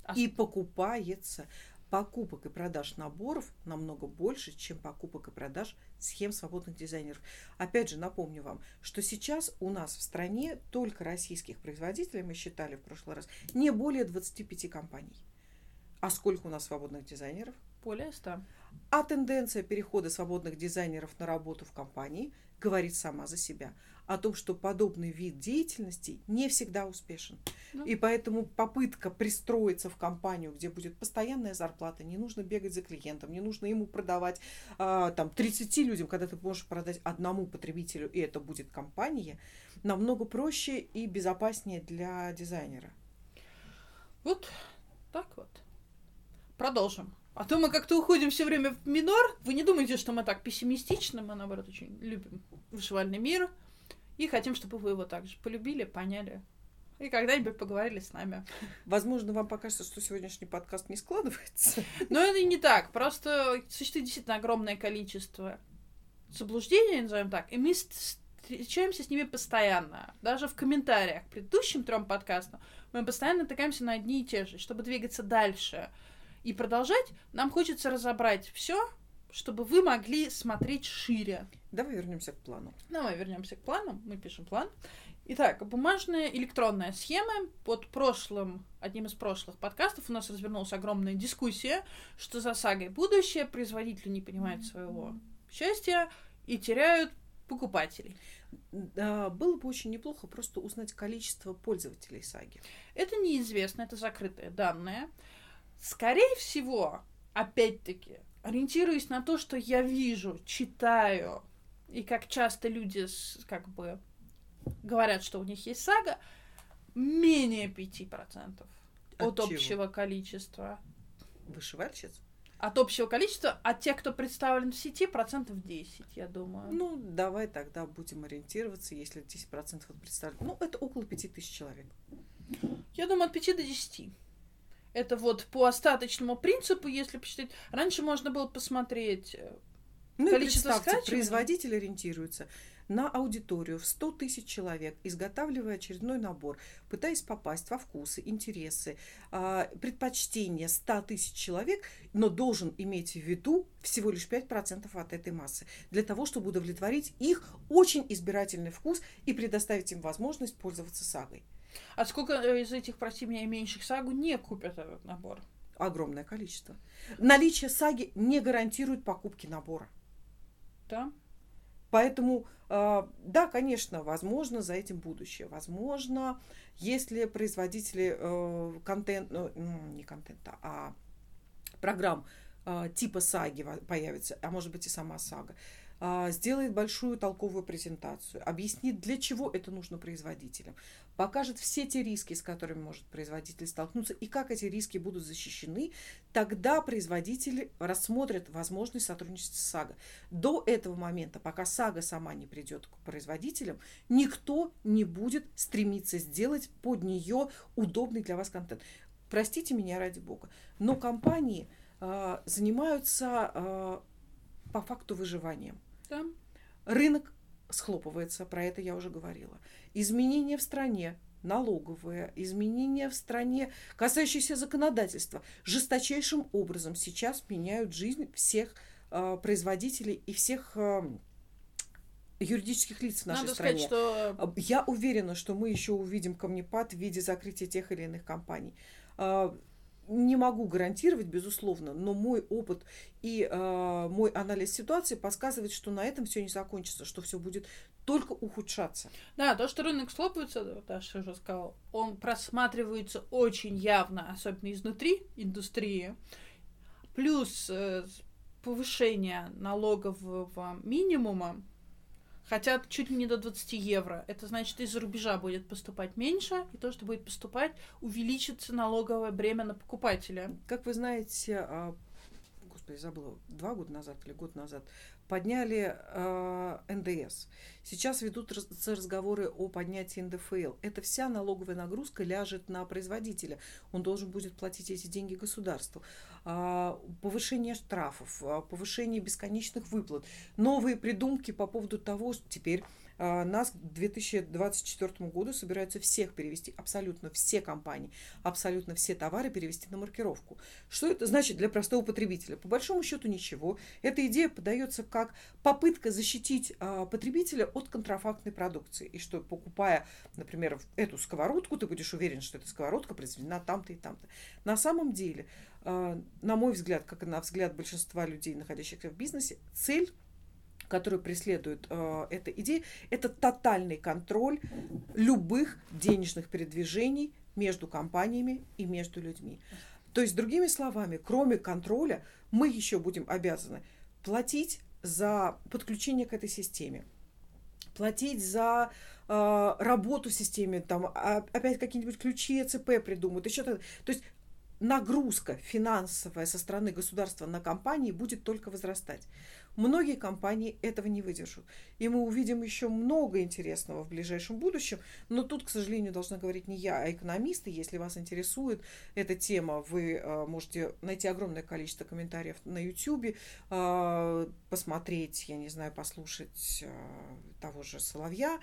А и покупается. Покупок и продаж наборов намного больше, чем покупок и продаж схем свободных дизайнеров. Опять же, напомню вам, что сейчас у нас в стране только российских производителей, мы считали в прошлый раз, не более 25 компаний. А сколько у нас свободных дизайнеров? Более 100. А тенденция перехода свободных дизайнеров на работу в компании говорит сама за себя о том, что подобный вид деятельности не всегда успешен. Ну. И поэтому попытка пристроиться в компанию, где будет постоянная зарплата, не нужно бегать за клиентом, не нужно ему продавать а, там 30 людям, когда ты можешь продать одному потребителю, и это будет компания, намного проще и безопаснее для дизайнера. Вот так вот. Продолжим. А то мы как-то уходим все время в минор. Вы не думайте, что мы так пессимистичны. Мы, наоборот, очень любим вышивальный мир. И хотим, чтобы вы его также полюбили, поняли. И когда-нибудь поговорили с нами. Возможно, вам покажется, что сегодняшний подкаст не складывается. Но это не так. Просто существует действительно огромное количество заблуждений, назовем так. И мы встречаемся с ними постоянно. Даже в комментариях к предыдущим трем подкастам мы постоянно натыкаемся на одни и те же. Чтобы двигаться дальше и продолжать, нам хочется разобрать все, чтобы вы могли смотреть шире. Давай вернемся к плану. Давай вернемся к плану. Мы пишем план. Итак, бумажная электронная схема. Под прошлым, одним из прошлых подкастов у нас развернулась огромная дискуссия, что за сагой будущее, производители не понимают своего счастья и теряют покупателей. Да, было бы очень неплохо просто узнать количество пользователей саги. Это неизвестно, это закрытые данные. Скорее всего, опять-таки, ориентируясь на то, что я вижу, читаю, и как часто люди как бы говорят, что у них есть сага, менее 5% от, От чего? общего количества. Вышивальщиц? От общего количества, от тех, кто представлен в сети, процентов 10, я думаю. Ну, давай тогда будем ориентироваться, если 10% вот представляют. Ну, это около 5000 человек. Я думаю, от 5 до 10. Это вот по остаточному принципу, если посчитать. Раньше можно было посмотреть э, Ну, Количество скачиваний? производитель ориентируется на аудиторию в 100 тысяч человек, изготавливая очередной набор, пытаясь попасть во вкусы, интересы, а, предпочтения 100 тысяч человек, но должен иметь в виду всего лишь 5% от этой массы, для того, чтобы удовлетворить их очень избирательный вкус и предоставить им возможность пользоваться сагой. А сколько э, из этих, прости меня, меньших сагу не купят этот набор? Огромное количество. Наличие саги не гарантирует покупки набора. Да? Поэтому, э, да, конечно, возможно, за этим будущее. Возможно, если производители э, контент, ну, не контента, а программ типа саги появится, а может быть и сама сага, сделает большую толковую презентацию, объяснит, для чего это нужно производителям, покажет все те риски, с которыми может производитель столкнуться, и как эти риски будут защищены, тогда производители рассмотрят возможность сотрудничества с САГА. До этого момента, пока САГА сама не придет к производителям, никто не будет стремиться сделать под нее удобный для вас контент. Простите меня ради бога, но компании а, занимаются а, по факту выживанием. Да. Рынок схлопывается, про это я уже говорила. Изменения в стране, налоговые, изменения в стране, касающиеся законодательства, жесточайшим образом сейчас меняют жизнь всех э, производителей и всех э, юридических лиц в нашей Надо стране. сказать, что А, Я уверена, что мы еще увидим камнепад в виде закрытия тех или иных компаний. А, не могу гарантировать, безусловно, но мой опыт и э, мой анализ ситуации подсказывает, что на этом все не закончится, что все будет только ухудшаться. Да, то, что рынок слопается, вот Даша уже сказал, он просматривается очень явно, особенно изнутри индустрии. Плюс э, повышение налогового минимума хотят чуть ли не до 20 евро. Это значит, из-за рубежа будет поступать меньше, и то, что будет поступать, увеличится налоговое бремя на покупателя. Как вы знаете, а, господи, забыла, два года назад или год назад подняли э, НДС. Сейчас ведутся разговоры о поднятии НДФЛ. Эта вся налоговая нагрузка ляжет на производителя. Он должен будет платить эти деньги государству. Э, повышение штрафов, э, повышение бесконечных выплат, новые придумки по поводу того, что теперь а, нас к 2024 году собираются всех перевести, абсолютно все компании, абсолютно все товары перевести на маркировку. Что это значит для простого потребителя? По большому счету ничего. Эта идея подается как попытка защитить а, потребителя от контрафактной продукции. И что, покупая, например, эту сковородку, ты будешь уверен, что эта сковородка произведена там-то и там-то. На самом деле, а, на мой взгляд, как и на взгляд большинства людей, находящихся в бизнесе, цель которую преследует э, эта идея, это тотальный контроль любых денежных передвижений между компаниями и между людьми. То есть, другими словами, кроме контроля, мы еще будем обязаны платить за подключение к этой системе, платить за э, работу в системе, там а, опять какие-нибудь ключи ЭЦП придумают, еще то. То есть нагрузка финансовая со стороны государства на компании будет только возрастать. Многие компании этого не выдержат. И мы увидим еще много интересного в ближайшем будущем. Но тут, к сожалению, должна говорить не я, а экономисты. Если вас интересует эта тема, вы э, можете найти огромное количество комментариев на YouTube, э, посмотреть, я не знаю, послушать э, того же Соловья.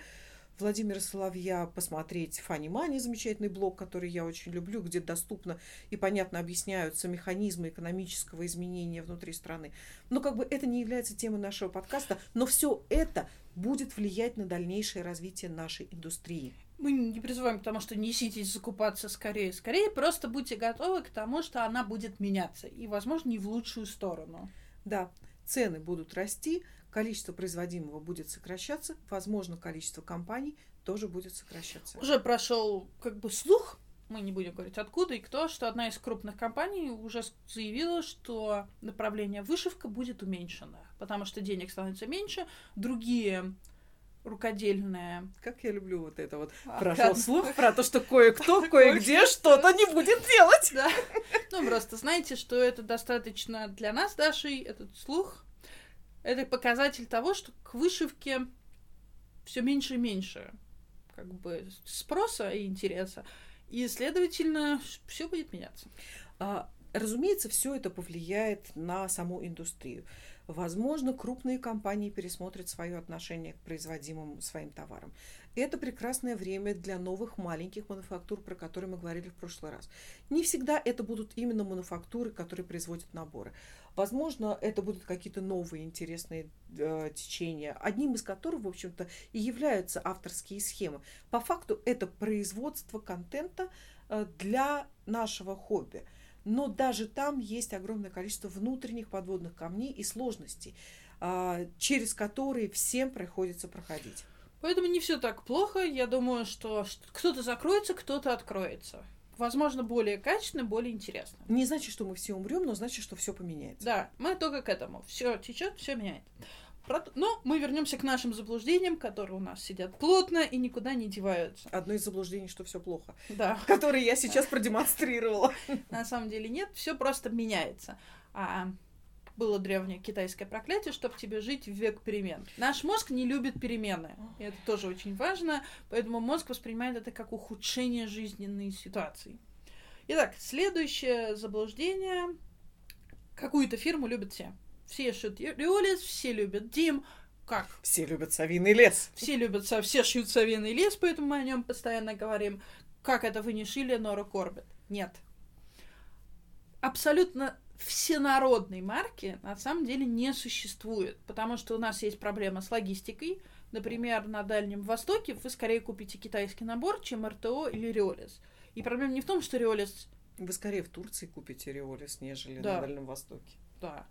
Владимира Соловья, посмотреть Фани Мани, замечательный блог, который я очень люблю, где доступно и понятно объясняются механизмы экономического изменения внутри страны. Но как бы это не является темой нашего подкаста, но все это будет влиять на дальнейшее развитие нашей индустрии. Мы не призываем к тому, что неситесь закупаться скорее. Скорее просто будьте готовы к тому, что она будет меняться. И, возможно, не в лучшую сторону. Да, цены будут расти, количество производимого будет сокращаться, возможно, количество компаний тоже будет сокращаться. Уже прошел как бы слух, мы не будем говорить откуда и кто, что одна из крупных компаний уже заявила, что направление вышивка будет уменьшено, потому что денег становится меньше, другие рукодельные. Как я люблю вот это вот. А, Прошел да. слух про то, что кое-кто, кое-где что-то не будет делать. Да. Ну, просто знаете, что это достаточно для нас, Дашей, этот слух это показатель того, что к вышивке все меньше и меньше как бы спроса и интереса. И, следовательно, все будет меняться. А, разумеется, все это повлияет на саму индустрию. Возможно, крупные компании пересмотрят свое отношение к производимым своим товарам. Это прекрасное время для новых маленьких мануфактур, про которые мы говорили в прошлый раз. Не всегда это будут именно мануфактуры, которые производят наборы. Возможно, это будут какие-то новые интересные э, течения, одним из которых, в общем-то, и являются авторские схемы. По факту это производство контента э, для нашего хобби. Но даже там есть огромное количество внутренних подводных камней и сложностей, э, через которые всем приходится проходить. Поэтому не все так плохо. Я думаю, что кто-то закроется, кто-то откроется. Возможно, более качественно, более интересно. Не значит, что мы все умрем, но значит, что все поменяется. Да, мы только к этому. Все течет, все меняет. Но мы вернемся к нашим заблуждениям, которые у нас сидят плотно и никуда не деваются. Одно из заблуждений, что все плохо. Да. Которые я сейчас продемонстрировала. На самом деле нет, все просто меняется. А было древнее китайское проклятие, чтобы тебе жить в век перемен. Наш мозг не любит перемены. И это тоже очень важно, поэтому мозг воспринимает это как ухудшение жизненной ситуации. Итак, следующее заблуждение. Какую-то фирму любят все. Все шьют Риолис, все любят Дим. Как? Все любят совиный лес. Все любят, все шьют совиный лес, поэтому мы о нем постоянно говорим. Как это вы не шили Нора Корбет? Нет. Абсолютно всенародной марки на самом деле не существует, потому что у нас есть проблема с логистикой. Например, на Дальнем Востоке вы скорее купите китайский набор, чем РТО или Риолис. И проблема не в том, что Риолис Вы скорее в Турции купите Риолис, нежели Да. на Дальнем Востоке. Да.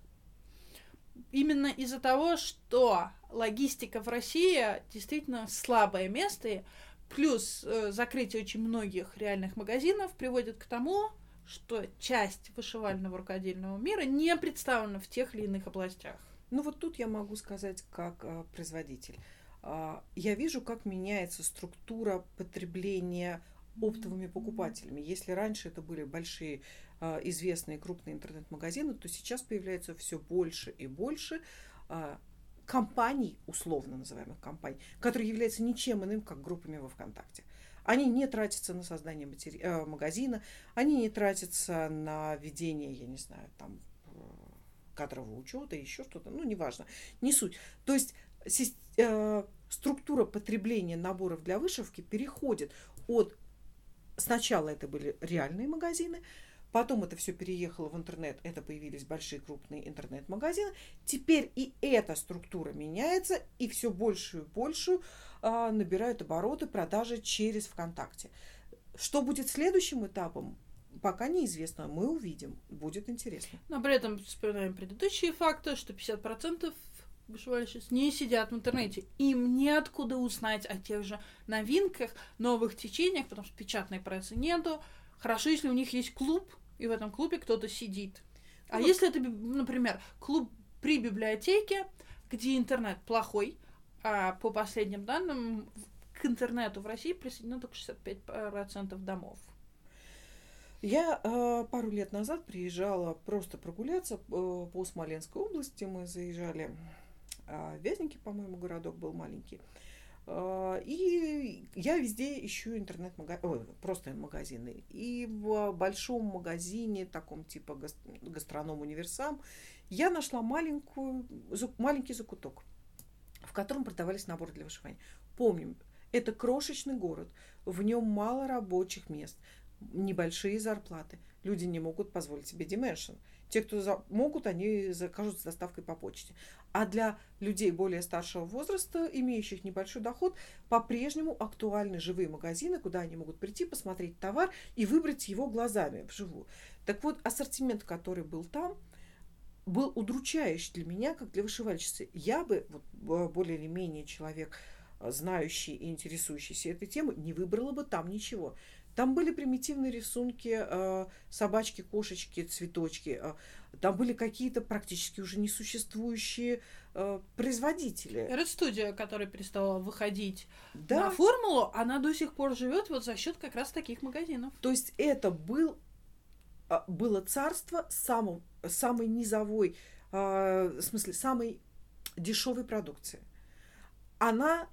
Именно из-за того, что логистика в России действительно слабое место, плюс э, закрытие очень многих реальных магазинов приводит к тому, что часть вышивального рукодельного мира не представлена в тех или иных областях. Ну вот тут я могу сказать как а, производитель. А, я вижу, как меняется структура потребления оптовыми покупателями. Если раньше это были большие а, известные крупные интернет-магазины, то сейчас появляется все больше и больше а, компаний, условно называемых компаний, которые являются ничем иным, как группами во ВКонтакте. Они не тратятся на создание матери... э, магазина, они не тратятся на ведение, я не знаю, там э, кадрового учета, еще что-то, ну, неважно, не суть. То есть э, структура потребления наборов для вышивки переходит от сначала это были реальные магазины, потом это все переехало в интернет, это появились большие крупные интернет-магазины. Теперь и эта структура меняется, и все большую и большую а, набирают обороты продажи через ВКонтакте. Что будет следующим этапом, пока неизвестно. Мы увидим. Будет интересно. Но при этом вспоминаем предыдущие факты, что 50% вышивальщиц не сидят в интернете. Им неоткуда узнать о тех же новинках, новых течениях, потому что печатной прессы нету. Хорошо, если у них есть клуб, и в этом клубе кто-то сидит. А Ну, если это, например, клуб при библиотеке, где интернет плохой, а по последним данным к интернету в России присоединено только 65% домов. Я э, пару лет назад приезжала просто прогуляться э, по Смоленской области. Мы заезжали э, в Вязники, по-моему, городок был маленький. Э, И я везде ищу интернет-магазины, просто магазины. И в большом магазине, таком типа гас- гастроном универсам, я нашла маленькую, маленький закуток, в котором продавались наборы для вышивания. Помним, это крошечный город, в нем мало рабочих мест, небольшие зарплаты. Люди не могут позволить себе Dimension. Те, кто за- могут, они закажут с доставкой по почте. А для людей более старшего возраста, имеющих небольшой доход, по-прежнему актуальны живые магазины, куда они могут прийти, посмотреть товар и выбрать его глазами вживую. Так вот, ассортимент, который был там, был удручающий для меня, как для вышивальщицы. Я бы, вот, более или менее человек, э, знающий и интересующийся этой темой, не выбрала бы там ничего. Там были примитивные рисунки, э, собачки, кошечки, цветочки. э, Там были какие-то практически уже несуществующие э, производители. Red которая перестала выходить Да, на формулу, она до сих пор живет вот за счет как раз таких магазинов. То есть это был, а, было царство самым, самой низовой, а, в смысле, самой дешевой продукции. Она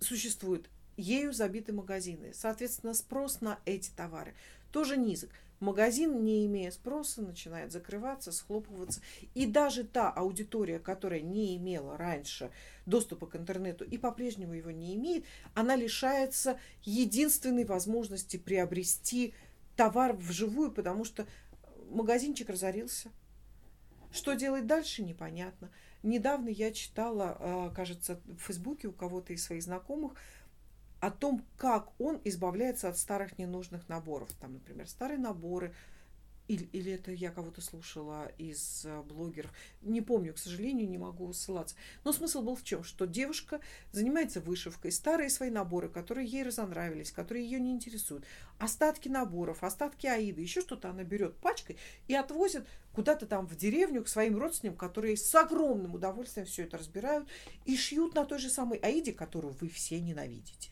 существует, ею забиты магазины. Соответственно, спрос на эти товары тоже низок. Магазин, не имея спроса, начинает закрываться, схлопываться. И даже та аудитория, которая не имела раньше доступа к интернету и по-прежнему его не имеет, она лишается единственной возможности приобрести товар вживую, потому что магазинчик разорился. Что делать дальше, непонятно. Недавно я читала, а, кажется, в Фейсбуке у кого-то из своих знакомых о том, как он избавляется от старых ненужных наборов. Там, например, старые наборы, или, или это я кого-то слушала из а, блогеров. Не помню, к сожалению, не могу ссылаться. Но смысл был в чем? Что девушка занимается вышивкой, старые свои наборы, которые ей разонравились, которые ее не интересуют, остатки наборов, остатки аиды, еще что-то она берет пачкой и отвозит куда-то там в деревню к своим родственникам, которые с огромным удовольствием все это разбирают и шьют на той же самой аиде, которую вы все ненавидите.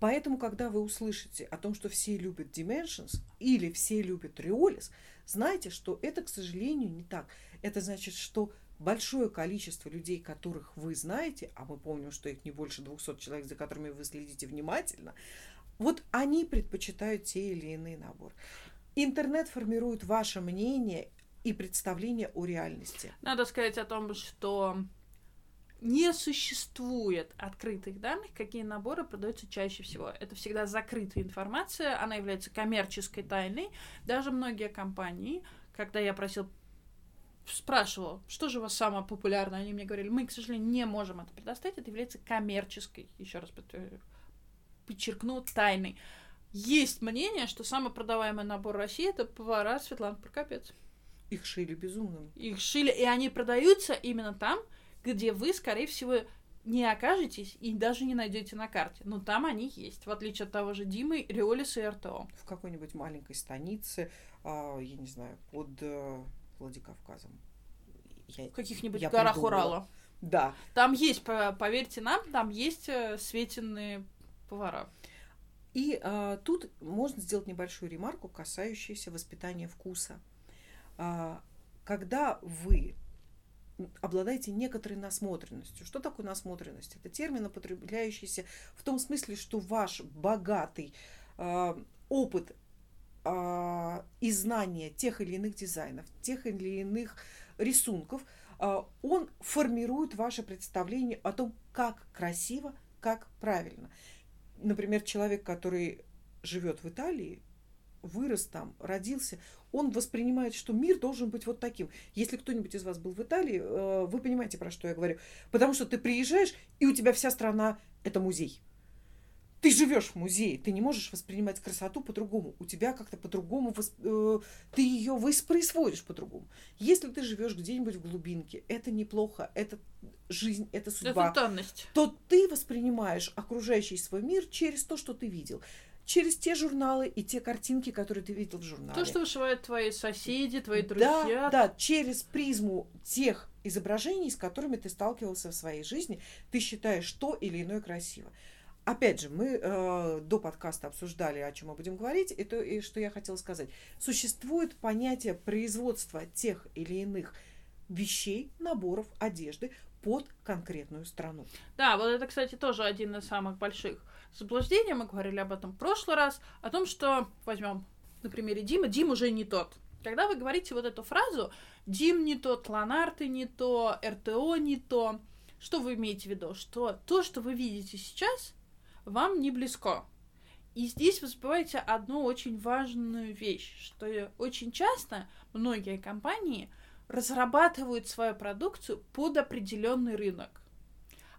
Поэтому, когда вы услышите о том, что все любят Dimensions или все любят Риолис, знайте, что это, к сожалению, не так. Это значит, что большое количество людей, которых вы знаете, а мы помним, что их не больше 200 человек, за которыми вы следите внимательно, вот они предпочитают те или иные наборы. Интернет формирует ваше мнение и представление о реальности. Надо сказать о том, что не существует открытых данных, какие наборы продаются чаще всего. Это всегда закрытая информация, она является коммерческой тайной. Даже многие компании, когда я просил спрашивала, что же у вас самое популярное, они мне говорили, мы, к сожалению, не можем это предоставить, это является коммерческой, еще раз подтвержу- подчеркну, тайной. есть мнение, что самый продаваемый набор России это повара Светланы Прокопец. Их шили безумным. Их шили, и они продаются именно там, где вы, скорее всего, не окажетесь и даже не найдете на карте. Но там они есть, в отличие от того же Димы, Риолиса и РТО. В какой-нибудь маленькой станице, а, я не знаю, под э, Владикавказом. Я, в каких-нибудь горах придумала. Урала. Да. Там есть, поверьте нам, там есть э, светенные повара. И а, тут можно сделать небольшую ремарку, касающуюся воспитания вкуса. А, когда вы обладаете некоторой насмотренностью. Что такое насмотренность? Это термин, употребляющийся в том смысле, что ваш богатый э, опыт э, и знания тех или иных дизайнов, тех или иных рисунков, э, он формирует ваше представление о том, как красиво, как правильно. Например, человек, который живет в Италии, вырос там, родился, он воспринимает, что мир должен быть вот таким. Если кто-нибудь из вас был в Италии, э, вы понимаете, про что я говорю. Потому что ты приезжаешь, и у тебя вся страна – это музей. Ты живешь в музее, ты не можешь воспринимать красоту по-другому. У тебя как-то по-другому, восп... э, ты ее воспроизводишь по-другому. Если ты живешь где-нибудь в глубинке, это неплохо, это жизнь, это судьба. Это данность. То ты воспринимаешь окружающий свой мир через то, что ты видел через те журналы и те картинки, которые ты видел в журнале. То, что вышивают твои соседи, твои друзья. Да, да, через призму тех изображений, с которыми ты сталкивался в своей жизни, ты считаешь то или иное красиво. Опять же, мы э, до подкаста обсуждали, о чем мы будем говорить, и, то, и что я хотела сказать. Существует понятие производства тех или иных вещей, наборов, одежды под конкретную страну. Да, вот это, кстати, тоже один из самых больших заблуждение, мы говорили об этом в прошлый раз, о том, что, возьмем на примере Дима, Дим уже не тот. Когда вы говорите вот эту фразу «Дим не тот», «Ланарты не то», «РТО не то», что вы имеете в виду? Что то, что вы видите сейчас, вам не близко. И здесь вы забываете одну очень важную вещь, что очень часто многие компании разрабатывают свою продукцию под определенный рынок.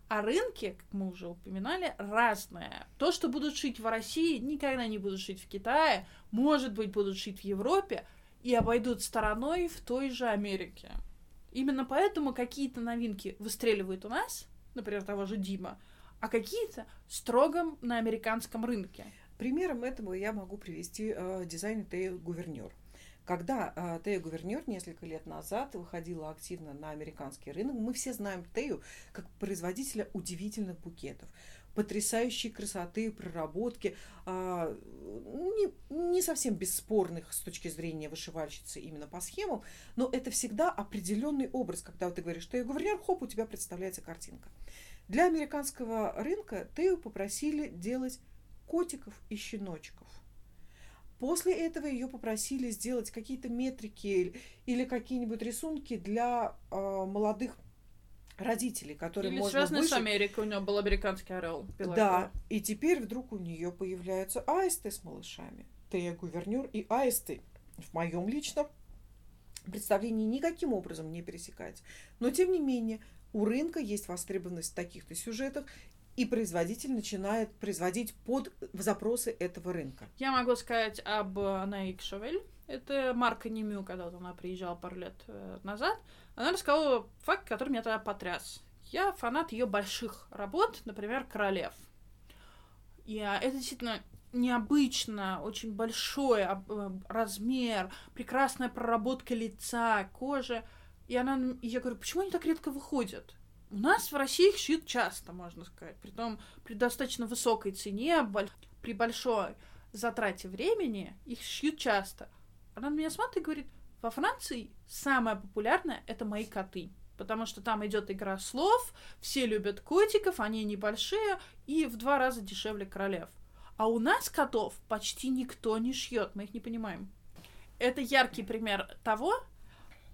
А рынки, как мы уже упоминали, разные. То, что будут шить в России, никогда не будут шить в Китае, может быть, будут шить в Европе и обойдут стороной в той же Америке. Именно поэтому какие-то новинки выстреливают у нас, например, того же Дима, а какие-то строго на американском рынке. Примером этого я могу привести э, дизайн Тея Гувернер. Когда э, Тея Гувернер несколько лет назад выходила активно на американский рынок, мы все знаем Тею как производителя удивительных букетов потрясающей красоты, проработки, а, не, не совсем бесспорных с точки зрения вышивальщицы именно по схемам, но это всегда определенный образ, когда ты говоришь, что я говорю, хоп, у тебя представляется картинка. Для американского рынка Тею попросили делать котиков и щеночков. После этого ее попросили сделать какие-то метрики или какие-нибудь рисунки для э, молодых родителей, которые Или можно связаны вышить. с Америкой, у нее был американский орел. Да, и теперь вдруг у нее появляются аисты с малышами. Тея Гувернер и аисты в моем личном представлении никаким образом не пересекаются. Но, тем не менее, у рынка есть востребованность в таких-то сюжетах, и производитель начинает производить под запросы этого рынка. Я могу сказать об Наик Шавель. Это марка Немю, когда она приезжала пару лет э, назад. Она рассказала факт, который меня тогда потряс. Я фанат ее больших работ, например, «Королев». И это действительно необычно, очень большой э, размер, прекрасная проработка лица, кожи. И она, я говорю, почему они так редко выходят? У нас в России их шьют часто, можно сказать. Притом при достаточно высокой цене, при большой затрате времени их шьют часто. Она на меня смотрит и говорит, во Франции самое популярное это мои коты. Потому что там идет игра слов, все любят котиков, они небольшие и в два раза дешевле королев. А у нас котов почти никто не шьет, мы их не понимаем. Это яркий пример того,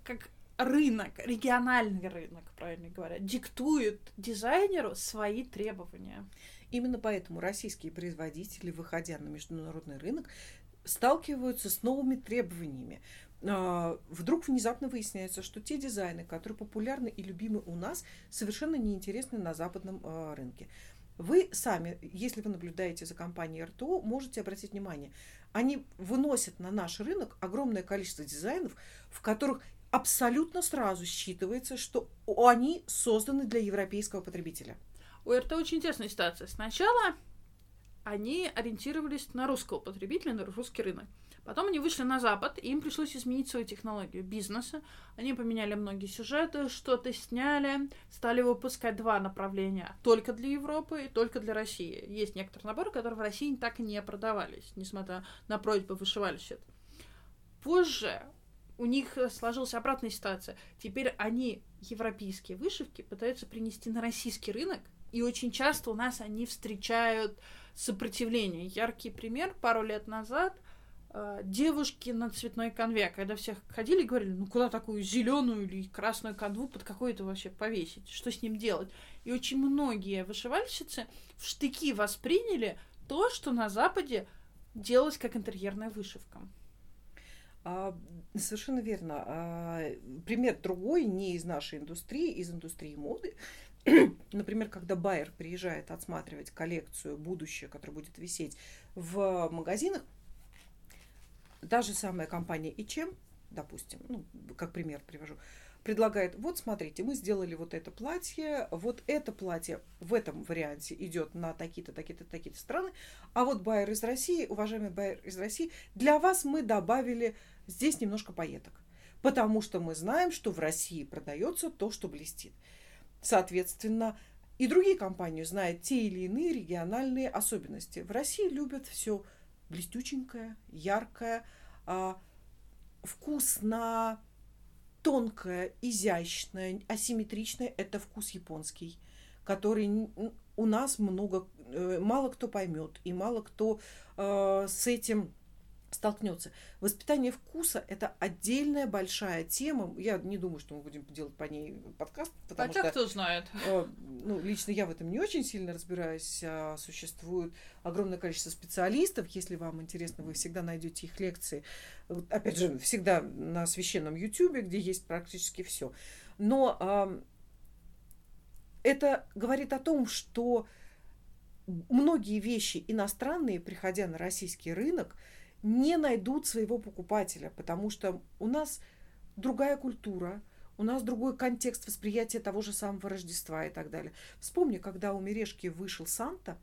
как рынок, региональный рынок, правильно говоря, диктует дизайнеру свои требования. Именно поэтому российские производители, выходя на международный рынок, сталкиваются с новыми требованиями. А, вдруг внезапно выясняется, что те дизайны, которые популярны и любимы у нас, совершенно неинтересны на западном а, рынке. Вы сами, если вы наблюдаете за компанией РТО, можете обратить внимание, они выносят на наш рынок огромное количество дизайнов, в которых абсолютно сразу считывается, что они созданы для европейского потребителя. У РТО очень интересная ситуация. Сначала они ориентировались на русского потребителя, на русский рынок. Потом они вышли на Запад, и им пришлось изменить свою технологию бизнеса. Они поменяли многие сюжеты, что-то сняли, стали выпускать два направления. Только для Европы и только для России. Есть некоторые наборы, которые в России так и не продавались, несмотря на просьбы вышивальщиц. Позже у них сложилась обратная ситуация. Теперь они европейские вышивки пытаются принести на российский рынок, и очень часто у нас они встречают сопротивление. Яркий пример пару лет назад Э, девушки на цветной конве, когда всех ходили и говорили, ну куда такую зеленую или красную канву под какой-то вообще повесить, что с ним делать. И очень многие вышивальщицы в штыки восприняли то, что на Западе делалось как интерьерная вышивка. А, совершенно верно. А, пример другой, не из нашей индустрии, из индустрии моды. Например, когда Байер приезжает отсматривать коллекцию будущее, которая будет висеть в магазинах, даже самая компания Ичем, допустим, ну, как пример привожу, предлагает, вот смотрите, мы сделали вот это платье, вот это платье в этом варианте идет на такие-то, такие-то, такие-то страны, а вот байер из России, уважаемый байер из России, для вас мы добавили здесь немножко поеток, потому что мы знаем, что в России продается то, что блестит. Соответственно, и другие компании знают те или иные региональные особенности. В России любят все блестюченькое, яркое, а, вкусно, тонкое, изящное, асимметричное – это вкус японский, который у нас много, э, мало кто поймет, и мало кто э, с этим столкнется. Воспитание вкуса – это отдельная большая тема. Я не думаю, что мы будем делать по ней подкаст, потому Хотя что… кто знает. Э, ну, лично я в этом не очень сильно разбираюсь. А существует огромное количество специалистов. Если вам интересно, вы всегда найдете их лекции. Опять же, всегда на священном Ютубе, где есть практически все. Но это говорит о том, что многие вещи иностранные, приходя на российский рынок, не найдут своего покупателя, потому что у нас другая культура, у нас другой контекст восприятия того же самого Рождества и так далее. Вспомни, когда у Мережки вышел Санта,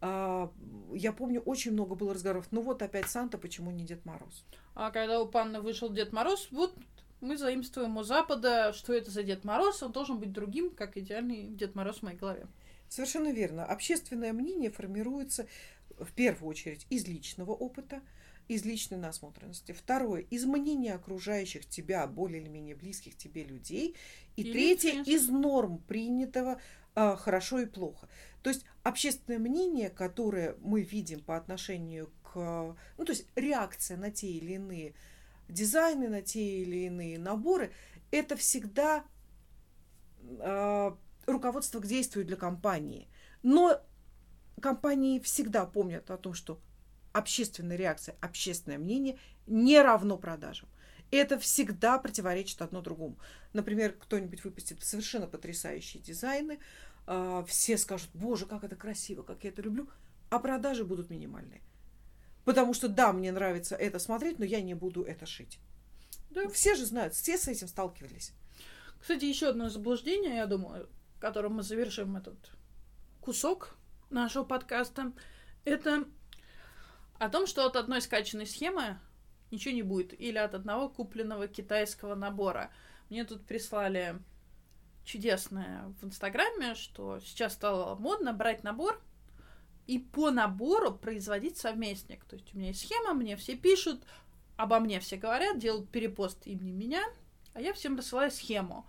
а, я помню, очень много было разговоров. Ну вот опять Санта, почему не Дед Мороз? А когда у Панны вышел Дед Мороз, вот мы заимствуем у Запада, что это за Дед Мороз, он должен быть другим, как идеальный Дед Мороз в моей голове. Совершенно верно. Общественное мнение формируется в первую очередь из личного опыта, из личной насмотренности. Второе, из мнения окружающих тебя, более или менее близких тебе людей. И, и третье, конечно. из норм принятого э, хорошо и плохо. То есть общественное мнение, которое мы видим по отношению к... Ну, то есть реакция на те или иные дизайны, на те или иные наборы, это всегда э, руководство к действию для компании. Но компании всегда помнят о том, что общественная реакция, общественное мнение не равно продажам. Это всегда противоречит одно другому. Например, кто-нибудь выпустит совершенно потрясающие дизайны, а, все скажут, боже, как это красиво, как я это люблю, а продажи будут минимальные. Потому что да, мне нравится это смотреть, но я не буду это шить. Да. Все же знают, все с этим сталкивались. Кстати, еще одно заблуждение, я думаю, которым мы завершим этот кусок нашего подкаста, это о том, что от одной скачанной схемы ничего не будет. Или от одного купленного китайского набора. Мне тут прислали чудесное в Инстаграме, что сейчас стало модно брать набор и по набору производить совместник. То есть у меня есть схема, мне все пишут, обо мне все говорят, делают перепост имени меня, а я всем рассылаю схему.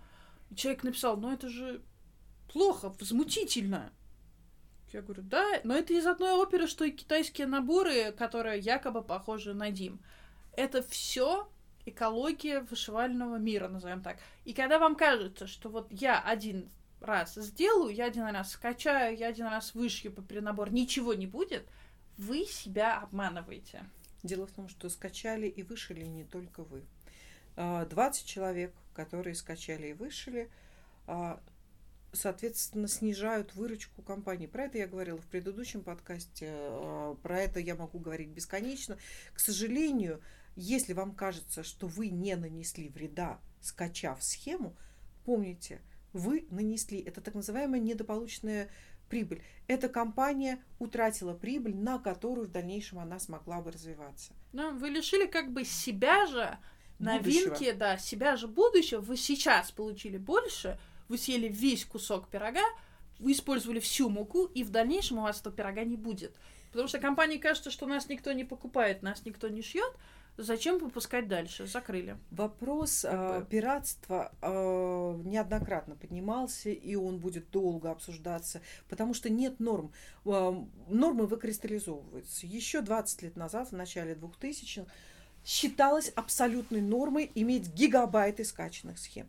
И человек написал, ну это же плохо, возмутительно. Я говорю, да, но это из одной оперы, что и китайские наборы, которые якобы похожи на Дим. Это все экология вышивального мира, назовем так. И когда вам кажется, что вот я один раз сделаю, я один раз скачаю, я один раз вышью по перенабор, ничего не будет, вы себя обманываете. Дело в том, что скачали и вышили не только вы. 20 а, человек, которые скачали и вышили, а, соответственно, снижают выручку компании. Про это я говорила в предыдущем подкасте, э, про это я могу говорить бесконечно. К сожалению, если вам кажется, что вы не нанесли вреда, скачав схему, помните, вы нанесли. Это так называемая недополученная прибыль. Эта компания утратила прибыль, на которую в дальнейшем она смогла бы развиваться. Ну, вы лишили как бы себя же новинки, будущего. да, себя же будущего. Вы сейчас получили больше, вы съели весь кусок пирога, вы использовали всю муку, и в дальнейшем у вас этого пирога не будет. Потому что компании кажется, что нас никто не покупает, нас никто не шьет. Зачем выпускать дальше? Закрыли. Вопрос э, пиратства э, неоднократно поднимался, и он будет долго обсуждаться, потому что нет норм. Э, нормы выкристаллизовываются. Еще 20 лет назад, в начале 2000-х, считалось абсолютной нормой иметь гигабайты скачанных схем.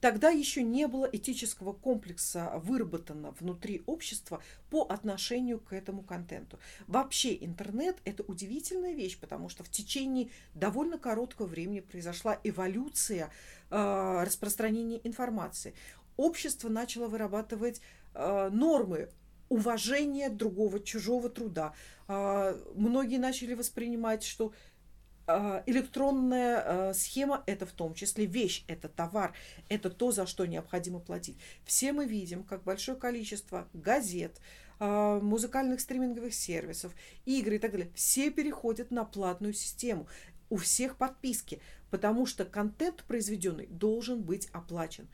Тогда еще не было этического комплекса выработано внутри общества по отношению к этому контенту. Вообще интернет – это удивительная вещь, потому что в течение довольно короткого времени произошла эволюция э, распространения информации. Общество начало вырабатывать э, нормы уважения другого, чужого труда. Э, многие начали воспринимать, что а, электронная а, схема – это в том числе вещь, это товар, это то, за что необходимо платить. Все мы видим, как большое количество газет, а, музыкальных стриминговых сервисов, игры и так далее, все переходят на платную систему. У всех подписки, потому что контент произведенный должен быть оплачен.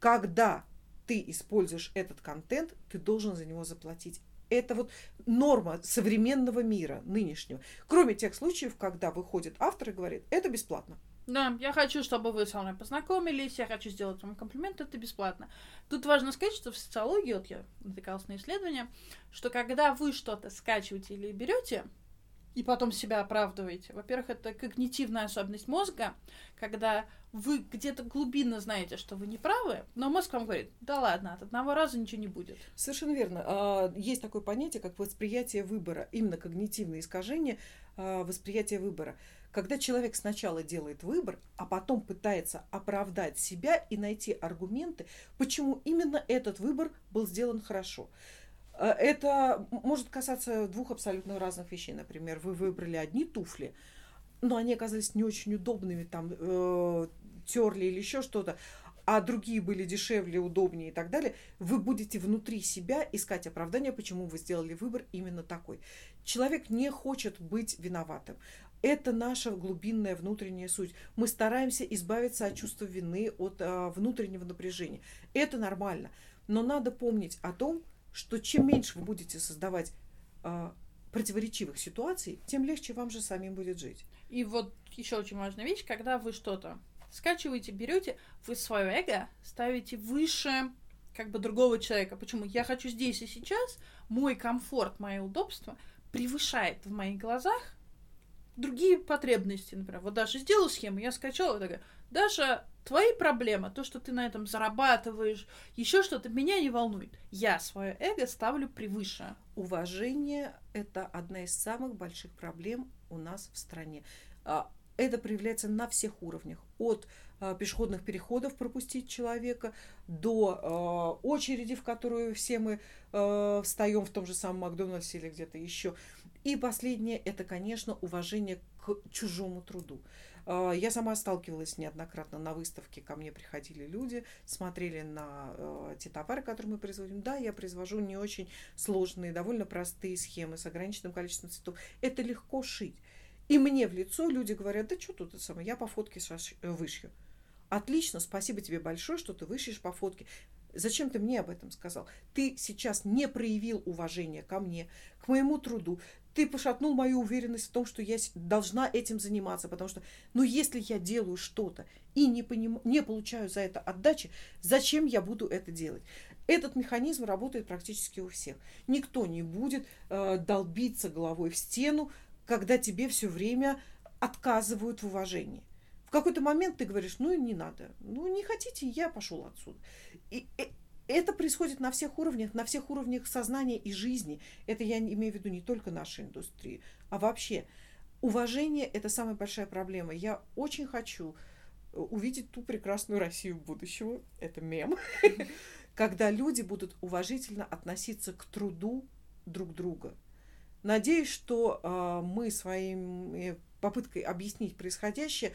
Когда ты используешь этот контент, ты должен за него заплатить это вот норма современного мира нынешнего. Кроме тех случаев, когда выходит автор и говорит, это бесплатно. Да, я хочу, чтобы вы со мной познакомились, я хочу сделать вам комплимент, это бесплатно. Тут важно сказать, что в социологии, вот я натыкалась на исследование, что когда вы что-то скачиваете или берете, и потом себя оправдываете. Во-первых, это когнитивная особенность мозга, когда вы где-то глубинно знаете, что вы не правы, но мозг вам говорит, да ладно, от одного раза ничего не будет. Совершенно верно. А, есть такое понятие, как восприятие выбора, именно когнитивное искажение а, восприятия выбора. Когда человек сначала делает выбор, а потом пытается оправдать себя и найти аргументы, почему именно этот выбор был сделан хорошо. Э, это может касаться двух абсолютно разных вещей. Например, вы выбрали одни туфли, но они оказались не очень удобными, там э, терли или еще что-то, а другие были дешевле, удобнее и так далее, вы будете внутри себя искать оправдание, почему вы сделали выбор именно такой. Человек не хочет быть виноватым. Это наша глубинная внутренняя суть. Мы стараемся избавиться от чувства вины, от а, внутреннего напряжения. Это нормально. Но надо помнить о том, что чем меньше вы будете создавать а, противоречивых ситуаций, тем легче вам же самим будет жить. И вот еще очень важная вещь, когда вы что-то скачиваете, берете, вы свое эго ставите выше как бы другого человека. Почему? Я хочу здесь и сейчас, мой комфорт, мое удобство превышает в моих глазах другие потребности, например. Вот Даша сделала схему, я скачала, такая, Даша, твои проблемы, то, что ты на этом зарабатываешь, еще что-то, меня не волнует. Я свое эго ставлю превыше. Уважение – это одна из самых больших проблем у нас в стране. А, это проявляется на всех уровнях. От э, пешеходных переходов пропустить человека до э, очереди, в которую все мы встаем в том же самом Макдональдсе или где-то еще. И последнее – это, конечно, уважение к чужому труду. Э, я сама сталкивалась неоднократно на выставке, ко мне приходили люди, смотрели на э, те товары, которые мы производим. Да, я произвожу не очень сложные, довольно простые схемы с ограниченным количеством цветов. Это легко шить. И мне в лицо люди говорят, да что тут это самое, я по фотке э, вышью. Отлично, спасибо тебе большое, что ты вышьешь по фотке. Зачем ты мне об этом сказал? Ты сейчас не проявил уважения ко мне, к моему труду. Ты пошатнул мою уверенность в том, что я должна этим заниматься, потому что, ну, если я делаю что-то и не, поним... не получаю за это отдачи, зачем я буду это делать? Этот механизм работает практически у всех. Никто не будет э, долбиться головой в стену, когда тебе все время отказывают в уважении. В какой-то момент ты говоришь, ну не надо, ну не хотите, я пошел отсюда. И, и это происходит на всех уровнях, на всех уровнях сознания и жизни. Это я имею в виду не только нашей индустрии, а вообще. Уважение – это самая большая проблема. Я очень хочу увидеть ту прекрасную Россию будущего, это мем, когда люди будут уважительно относиться к труду друг друга. Надеюсь, что э, мы своей попыткой объяснить происходящее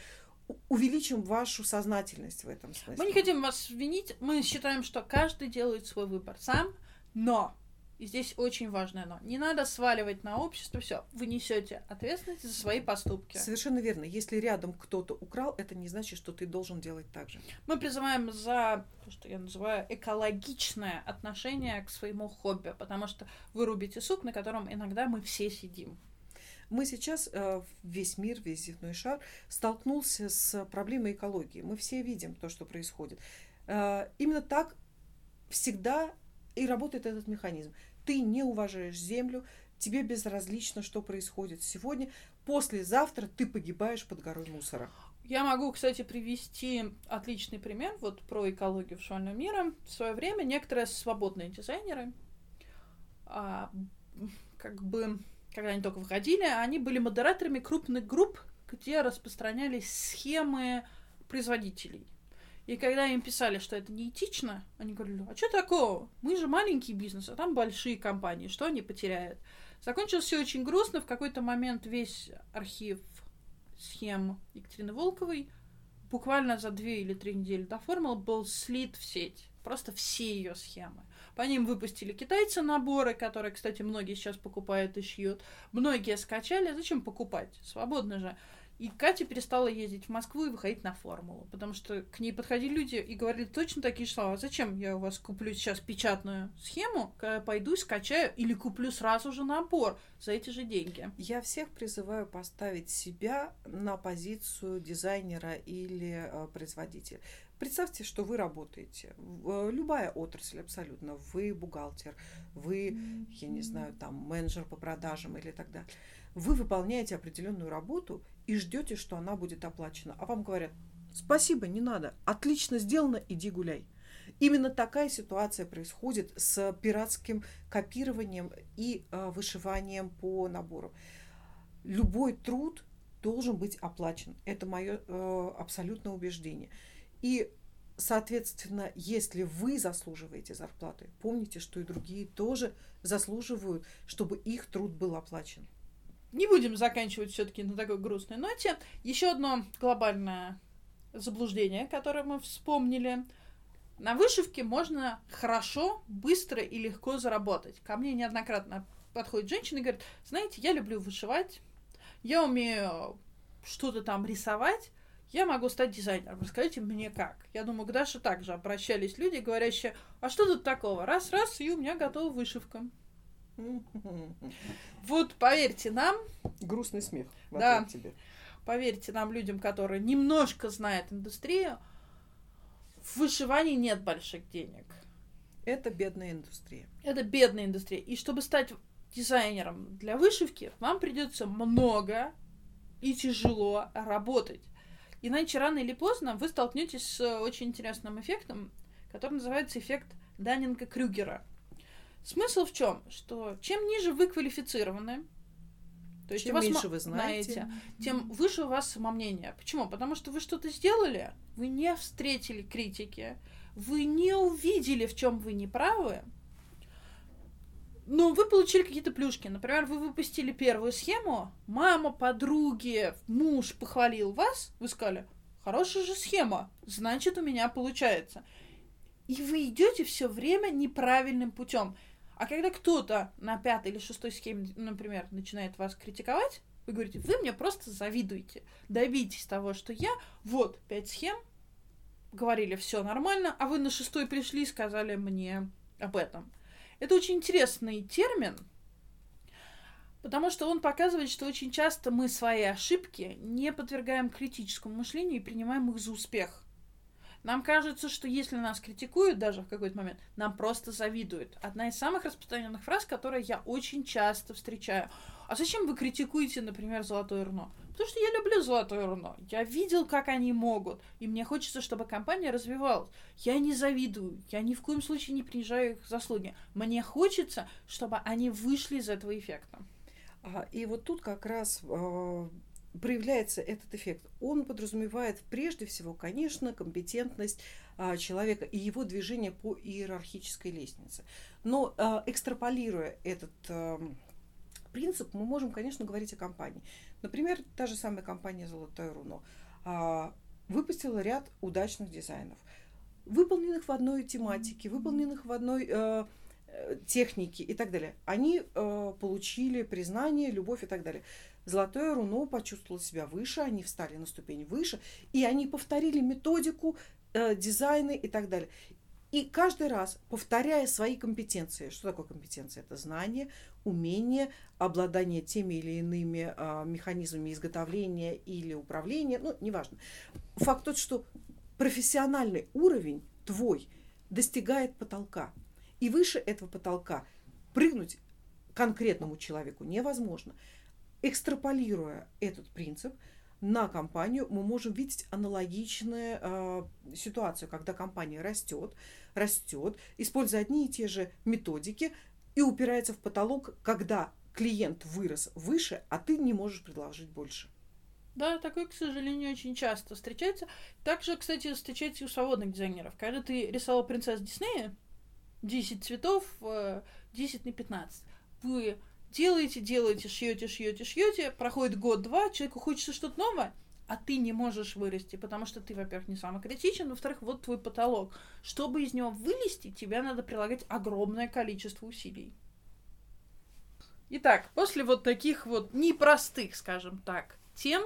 увеличим вашу сознательность в этом смысле. Мы не хотим вас винить, мы считаем, что каждый делает свой выбор сам, но и здесь очень важное но. Не надо сваливать на общество все. Вы несете ответственность за свои поступки. Совершенно верно. Если рядом кто-то украл, это не значит, что ты должен делать так же. Мы призываем за то, что я называю экологичное отношение к своему хобби, потому что вы рубите сук, на котором иногда мы все сидим. Мы сейчас, э, весь мир, весь земной шар столкнулся с проблемой экологии. Мы все видим то, что происходит. Э, именно так всегда и работает этот механизм. Ты не уважаешь землю, тебе безразлично, что происходит сегодня. Послезавтра ты погибаешь под горой мусора. Я могу, кстати, привести отличный пример вот про экологию в швальном мире. В свое время некоторые свободные дизайнеры, а, как бы, когда они только выходили, они были модераторами крупных групп, где распространялись схемы производителей. И когда им писали, что это неэтично, они говорили, а что такого? Мы же маленький бизнес, а там большие компании, что они потеряют? Закончилось все очень грустно. В какой-то момент весь архив схем Екатерины Волковой буквально за две или три недели до формулы был слит в сеть. Просто все ее схемы. По ним выпустили китайцы наборы, которые, кстати, многие сейчас покупают и шьют. Многие скачали. Зачем покупать? Свободно же. И Катя перестала ездить в Москву и выходить на формулу, потому что к ней подходили люди и говорили точно такие слова. Зачем я у вас куплю сейчас печатную схему, когда пойду скачаю или куплю сразу же набор за эти же деньги? Я всех призываю поставить себя на позицию дизайнера или э, производителя. Представьте, что вы работаете. Э, любая отрасль абсолютно. Вы бухгалтер, вы, я не знаю, там менеджер по продажам или так далее вы выполняете определенную работу и ждете, что она будет оплачена. А вам говорят, спасибо, не надо, отлично сделано, иди гуляй. Именно такая ситуация происходит с пиратским копированием и э, вышиванием по набору. Любой труд должен быть оплачен. Это мое э, абсолютное убеждение. И, соответственно, если вы заслуживаете зарплаты, помните, что и другие тоже заслуживают, чтобы их труд был оплачен. Не будем заканчивать все-таки на такой грустной ноте. Еще одно глобальное заблуждение, которое мы вспомнили. На вышивке можно хорошо, быстро и легко заработать. Ко мне неоднократно подходит женщина и говорит, знаете, я люблю вышивать, я умею что-то там рисовать, я могу стать дизайнером. Расскажите мне как. Я думаю, к Даше также обращались люди, говорящие, а что тут такого? Раз-раз, и у меня готова вышивка. Вот поверьте нам. Грустный смех. Да. Тебе. Поверьте нам, людям, которые немножко знают индустрию, в вышивании нет больших денег. Это бедная индустрия. Это бедная индустрия. И чтобы стать дизайнером для вышивки, вам придется много и тяжело работать. Иначе рано или поздно вы столкнетесь с очень интересным эффектом, который называется эффект Даннинга-Крюгера. Смысл в чем? Что чем ниже вы квалифицированы, то есть чем меньше вы знаете, знаете, тем выше у вас самомнение. Почему? Потому что вы что-то сделали, вы не встретили критики, вы не увидели, в чем вы не правы, но вы получили какие-то плюшки. Например, вы выпустили первую схему, мама, подруги, муж похвалил вас, вы сказали, хорошая же схема, значит, у меня получается. И вы идете все время неправильным путем. А когда кто-то на пятой или шестой схеме, например, начинает вас критиковать, вы говорите, вы мне просто завидуете. Добейтесь того, что я, вот, пять схем, говорили, все нормально, а вы на шестой пришли и сказали мне об этом. Это очень интересный термин, потому что он показывает, что очень часто мы свои ошибки не подвергаем критическому мышлению и принимаем их за успех. Нам кажется, что если нас критикуют даже в какой-то момент, нам просто завидуют. Одна из самых распространенных фраз, которые я очень часто встречаю. А зачем вы критикуете, например, Золотое Руно? Потому что я люблю Золотое Руно. Я видел, как они могут. И мне хочется, чтобы компания развивалась. Я не завидую. Я ни в коем случае не принижаю их заслуги. Мне хочется, чтобы они вышли из этого эффекта. И вот тут как раз э, проявляется этот эффект? Он подразумевает прежде всего, конечно, компетентность а, человека и его движение по иерархической лестнице. Но а, экстраполируя этот а, принцип, мы можем, конечно, говорить о компании. Например, та же самая компания «Золотое руно» а, выпустила ряд удачных дизайнов, выполненных в одной тематике, выполненных в одной э, э технике и так далее. Они э, получили признание, любовь и так далее. Золотое руно почувствовало себя выше, они встали на ступень выше, и они повторили методику, э, дизайны и так далее. И каждый раз, повторяя свои компетенции, что такое компетенция? Это знание, умение, обладание теми или иными э, механизмами изготовления или управления, ну, неважно. Факт тот, что профессиональный уровень твой достигает потолка. И выше этого потолка прыгнуть конкретному человеку невозможно. Экстраполируя этот принцип на компанию, мы можем видеть аналогичную э, ситуацию, когда компания растет, растет, используя одни и те же методики и упирается в потолок, когда клиент вырос выше, а ты не можешь предложить больше. Да, такое, к сожалению, очень часто встречается. Также, кстати, встречается и у свободных дизайнеров. Когда ты рисовал принцесс Диснея, 10 цветов, 10 э, на 15, вы делаете, делаете, шьете, шьете, шьете, проходит год-два, человеку хочется что-то новое, а ты не можешь вырасти, потому что ты, во-первых, не самый критичен, во-вторых, вот твой потолок. Чтобы из него вылезти, тебе надо прилагать огромное количество усилий. Итак, после вот таких вот непростых, скажем так, тем,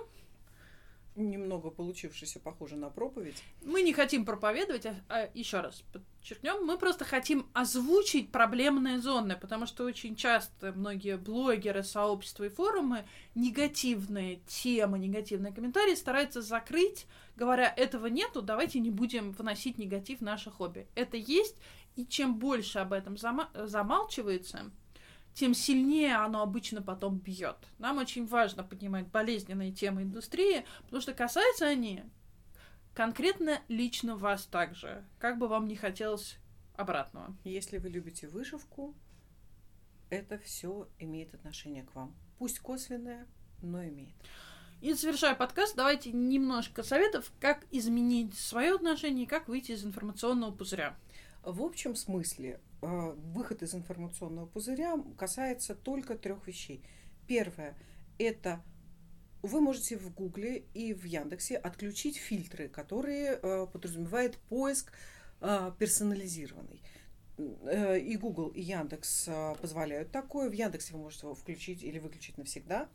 немного получившийся похоже на проповедь. Мы не хотим проповедовать, а, а еще раз подчеркнем, мы просто хотим озвучить проблемные зоны, потому что очень часто многие блогеры, сообщества и форумы негативные темы, негативные комментарии стараются закрыть, говоря, этого нету, давайте не будем вносить негатив в наше хобби. Это есть, и чем больше об этом зама- замалчивается, тем сильнее оно обычно потом бьет. Нам очень важно поднимать болезненные темы индустрии, потому что касаются они конкретно лично вас также, как бы вам не хотелось обратного. Если вы любите вышивку, это все имеет отношение к вам. Пусть косвенное, но имеет. И завершая подкаст, давайте немножко советов, как изменить свое отношение и как выйти из информационного пузыря. В общем смысле, а, выход из информационного пузыря касается только трех вещей. Первое – это вы можете в Гугле и в Яндексе отключить фильтры, которые э, подразумевают поиск э, персонализированный. Э, и Google, и Яндекс э, позволяют такое. В Яндексе вы можете его включить или выключить навсегда.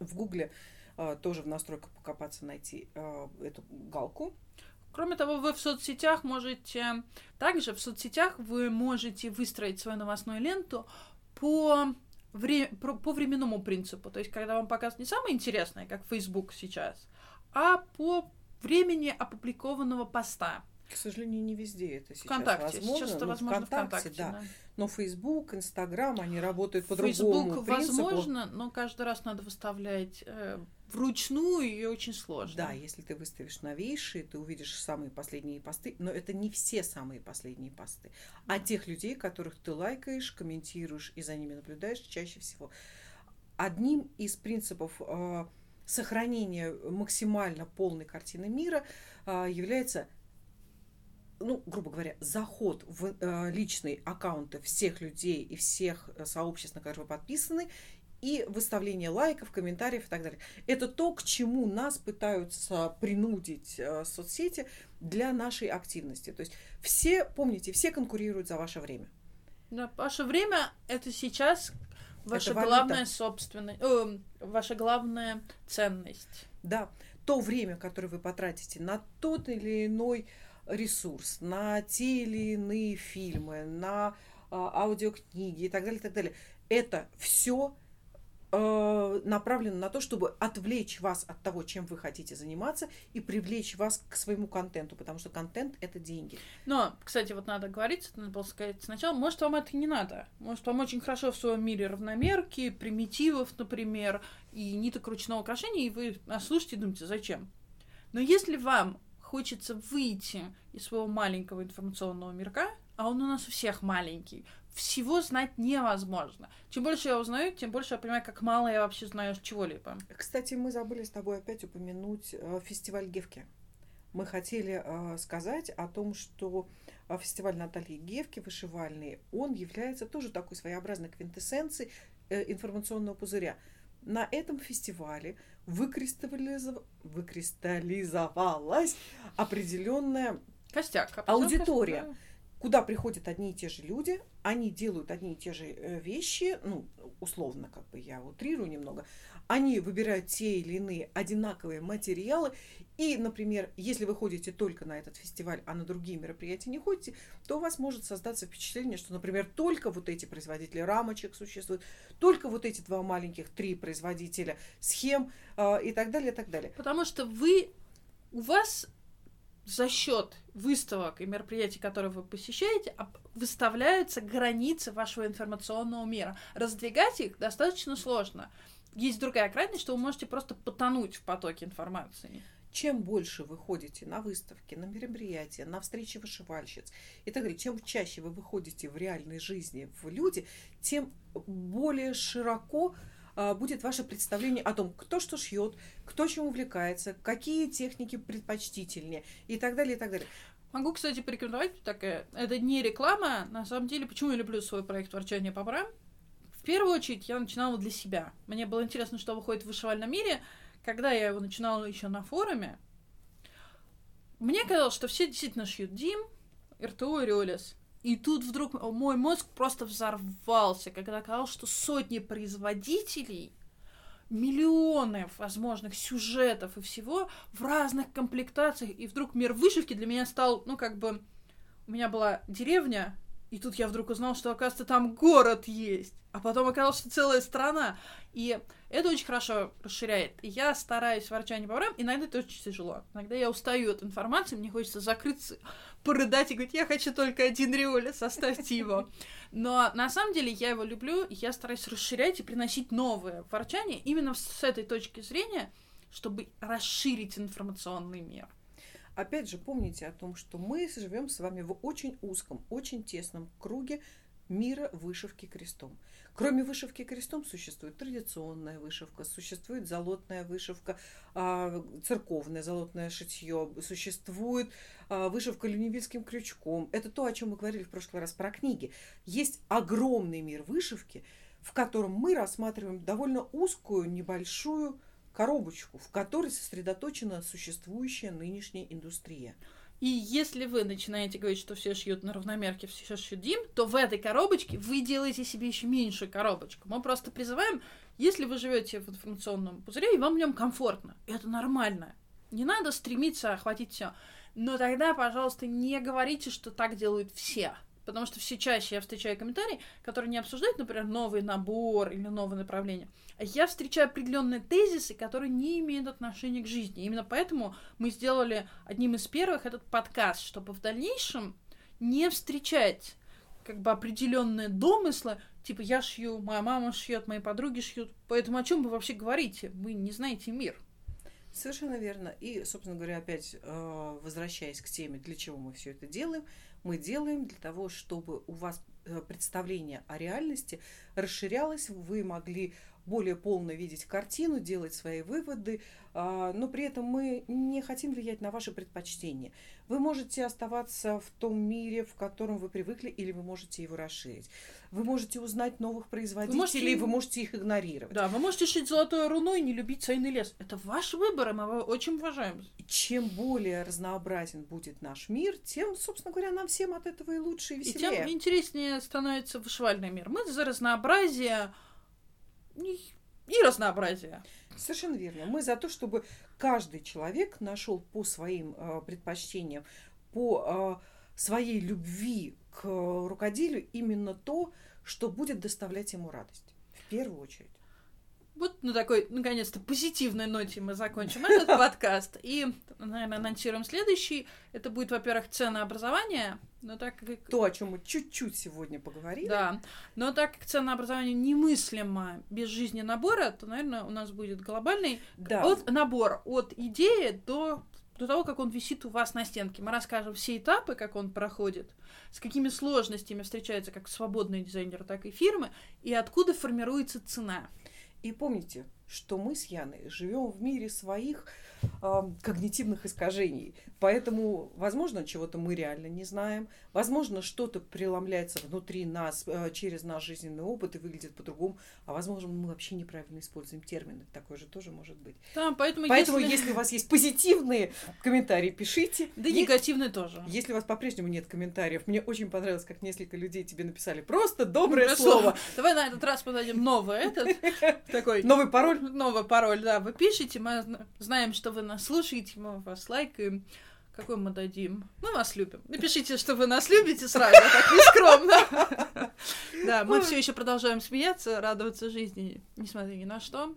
В Гугле э, тоже в настройках покопаться, найти э, эту галку. Кроме того, вы в соцсетях можете... Также в соцсетях вы можете выстроить свою новостную ленту по, вре... по временному принципу. То есть, когда вам показывают не самое интересное, как Facebook сейчас, а по времени опубликованного поста. К сожалению, не везде это сейчас ВКонтакте. возможно. Сейчас это возможно ВКонтакте, ВКонтакте да. да. Но Facebook, Инстаграм, они работают по другому Facebook принципу. возможно, но каждый раз надо выставлять э, вручную и очень сложно. Да, если ты выставишь новейшие, ты увидишь самые последние посты, но это не все самые последние посты, а тех людей, которых ты лайкаешь, комментируешь и за ними наблюдаешь чаще всего. Одним из принципов э, сохранения максимально полной картины мира э, является ну, грубо говоря, заход в э, личные аккаунты всех людей и всех э, сообществ, на которые вы подписаны, и выставление лайков, комментариев и так далее. Это то, к чему нас пытаются принудить э, соцсети для нашей активности. То есть все, помните, все конкурируют за ваше время. Да, ваше время это сейчас ваша это главная собственность, э, ваша главная ценность. Да, то время, которое вы потратите на тот или иной ресурс, на те или иные фильмы, на э, аудиокниги и так далее, и так далее. Это все Э, направлено на то, чтобы отвлечь вас от того, чем вы хотите заниматься, и привлечь вас к своему контенту, потому что контент это деньги. Но, кстати, вот надо говорить, надо было сказать сначала, может, вам это не надо. Может, вам очень хорошо в своем мире равномерки, примитивов, например, и ниток ручного украшения, и вы слушаете и думаете, зачем? Но если вам хочется выйти из своего маленького информационного мирка, а он у нас у всех маленький, всего знать невозможно. Чем больше я узнаю, тем больше я понимаю, как мало я вообще знаю чего-либо. Кстати, мы забыли с тобой опять упомянуть э, фестиваль Гевки. Мы хотели э, сказать о том, что э, фестиваль Натальи Гевки вышивальный, он является тоже такой своеобразной квинтэссенцией информационного пузыря. На этом фестивале выкристаллизов... выкристаллизовалась определенная Костяк. аудитория. Костяк куда приходят одни и те же люди, они делают одни и те же э, вещи, ну, условно, как бы я утрирую немного, они выбирают те или иные одинаковые материалы, и, например, если вы ходите только на этот фестиваль, а на другие мероприятия не ходите, то у вас может создаться впечатление, что, например, только вот эти производители рамочек существуют, только вот эти два маленьких, три производителя схем э, и так далее, и так далее. Потому что вы, у вас за счет выставок и мероприятий, которые вы посещаете, выставляются границы вашего информационного мира. Раздвигать их достаточно сложно. Есть другая крайность, что вы можете просто потонуть в потоке информации. Чем больше вы ходите на выставки, на мероприятия, на встречи вышивальщиц и так далее, чем чаще вы выходите в реальной жизни в люди, тем более широко а, будет ваше представление о том, кто что шьет, кто чем увлекается, какие техники предпочтительнее и так далее, и так далее. Могу, кстати, порекомендовать такая. Это не реклама. На самом деле, почему я люблю свой проект «Ворчание по брам»? В первую очередь, я начинала для себя. Мне было интересно, что выходит в вышивальном мире. Когда я его начинала еще на форуме, мне казалось, что все действительно шьют Дим, РТО и Риолес. И тут вдруг мой мозг просто взорвался, когда оказалось, что сотни производителей, миллионы возможных сюжетов и всего в разных комплектациях. И вдруг мир вышивки для меня стал, ну, как бы... У меня была деревня, и тут я вдруг узнал, что, оказывается, там город есть. А потом оказалось, что целая страна. И это очень хорошо расширяет. Я стараюсь ворчать не по иногда это очень тяжело. Иногда я устаю от информации, мне хочется закрыться, порыдать и говорить, я хочу только один риоли, составьте его. Но на самом деле я его люблю, я стараюсь расширять и приносить новое ворчание именно с этой точки зрения, чтобы расширить информационный мир. Опять же, помните о том, что мы живем с вами в очень узком, очень тесном круге мира вышивки крестом. Кроме вышивки крестом существует традиционная вышивка, существует золотная вышивка, а, церковное золотное шитье, существует а, вышивка люневильским крючком. Это то, о чем мы говорили в прошлый раз про книги. Есть огромный мир вышивки, в котором мы рассматриваем довольно узкую, небольшую коробочку, в которой сосредоточена существующая нынешняя индустрия. И если вы начинаете говорить, что все шьют на равномерке, все шьют Дим, то в этой коробочке вы делаете себе еще меньшую коробочку. Мы просто призываем, если вы живете в информационном пузыре, и вам в нем комфортно, это нормально. Не надо стремиться охватить все. Но тогда, пожалуйста, не говорите, что так делают все. Потому что все чаще я встречаю комментарии, которые не обсуждают, например, новый набор или новое направление, а я встречаю определенные тезисы, которые не имеют отношения к жизни. Именно поэтому мы сделали одним из первых этот подкаст, чтобы в дальнейшем не встречать как бы определенные домыслы, типа я шью, моя мама шьет, мои подруги шьют. Поэтому о чем вы вообще говорите? Вы не знаете мир. Совершенно верно. И, собственно говоря, опять э, возвращаясь к теме, для чего мы все это делаем, мы делаем для того, чтобы у вас э, представление о реальности расширялось, вы могли более полно видеть картину, делать свои выводы, а, но при этом мы не хотим влиять на ваши предпочтения. Вы можете оставаться в том мире, в котором вы привыкли, или вы можете его расширить. Вы можете узнать новых производителей, вы можете, вы можете их игнорировать. Да, вы можете шить золотое руно и не любить цельный лес. Это ваш выбор, и мы его очень уважаем. Чем более разнообразен будет наш мир, тем, собственно говоря, нам всем от этого и лучше, и веселее. И тем интереснее становится вышивальный мир. Мы за разнообразие и разнообразие. Совершенно верно. Мы за то, чтобы каждый человек нашел по своим э, предпочтениям, по э, своей любви к рукоделию именно то, что будет доставлять ему радость. В первую очередь. Вот на такой, наконец-то, позитивной ноте мы закончим этот подкаст. И, наверное, анонсируем следующий. Это будет, во-первых, ценообразование. Но так как... То, о чем мы чуть-чуть сегодня поговорили. Да. Но так как ценообразование немыслимо без жизни набора, то, наверное, у нас будет глобальный да. от, набор от идеи до до того, как он висит у вас на стенке. Мы расскажем все этапы, как он проходит, с какими сложностями встречается как свободный дизайнер, так и фирмы, и откуда формируется цена. И помните, что мы с Яной живем в мире своих э, когнитивных искажений. Поэтому, возможно, чего-то мы реально не знаем. Возможно, что-то преломляется внутри нас э, через наш жизненный опыт и выглядит по-другому. А возможно, мы вообще неправильно используем термины. Такое же тоже может быть. Да, поэтому, Поэтому если... если у вас есть позитивные комментарии, пишите. Да Е- негативные тоже. Если у вас по-прежнему нет комментариев, мне очень понравилось, как несколько людей тебе написали просто доброе Доброе слово. Давай на этот раз подадим новый этот, такой... Новый пароль. Новый пароль, да, вы пишете, мы зна- знаем, что вы нас слушаете, мы вас лайкаем. Какой мы дадим? Мы вас любим. Напишите, что вы нас любите сразу, так нескромно. Да, мы все еще продолжаем смеяться, радоваться жизни, несмотря ни на что.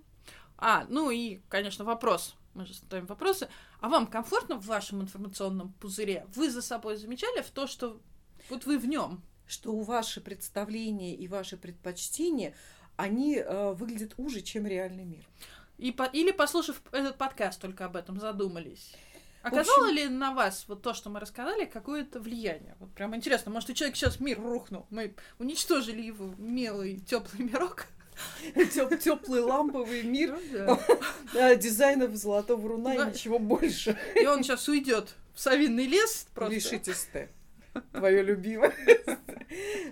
А, ну и, конечно, вопрос. Мы же ставим вопросы. А вам комфортно в вашем информационном пузыре? Вы за собой замечали в то, что вот вы в нем? что у ваши представления и ваши предпочтения, они э, выглядят уже, чем реальный мир. И по- или, послушав этот подкаст, только об этом задумались. Оказало общем- ли на вас вот то, что мы рассказали, какое-то влияние? Вот прям интересно, может, у человека сейчас мир рухнул, мы уничтожили его милый теплый мирок. Теплый ламповый мир Ну дизайнов золотого руна и ничего больше. И он сейчас уйдет в совиный лес просто. Лишитесь Т. Твое любимое.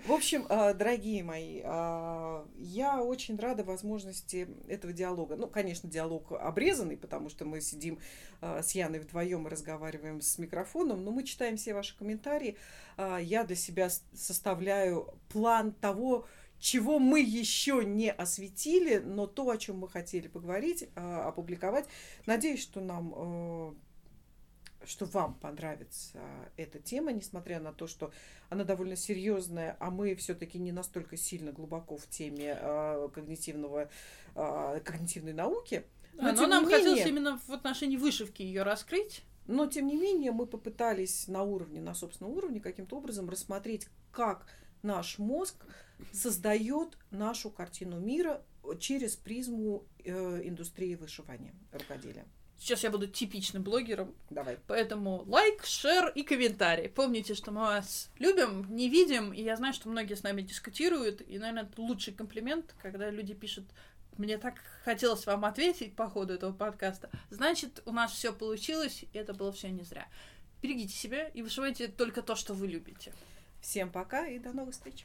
В общем, а, дорогие мои, а, я очень рада возможности этого диалога. Ну, конечно, диалог обрезанный, потому что мы сидим а, с Яной вдвоем и разговариваем с микрофоном, но мы читаем все ваши комментарии. Я для себя составляю план того, чего мы еще не осветили, но то, о чем мы хотели поговорить, опубликовать. Надеюсь, что нам что вам понравится эта тема, несмотря на то, что она довольно серьезная, а мы все-таки не настолько сильно глубоко в теме э, когнитивного, э, когнитивной науки. Но тем нам не хотелось менее- именно в отношении вышивки ее раскрыть. Но, тем не менее, мы попытались на уровне, на собственном уровне, каким-то образом рассмотреть, как наш мозг создает нашу картину мира через призму э, индустрии вышивания, рукоделия. Сейчас я буду типичным блогером, Давай. Поэтому лайк, шер и комментарий. Помните, что мы вас любим, не видим, и я знаю, что многие с нами дискутируют, и, наверное, это лучший комплимент, когда люди пишут мне так хотелось вам ответить по ходу этого подкаста. Значит, у нас все получилось, и это было все не зря. Берегите себя и вышивайте только то, что вы любите. Всем пока и до новых встреч.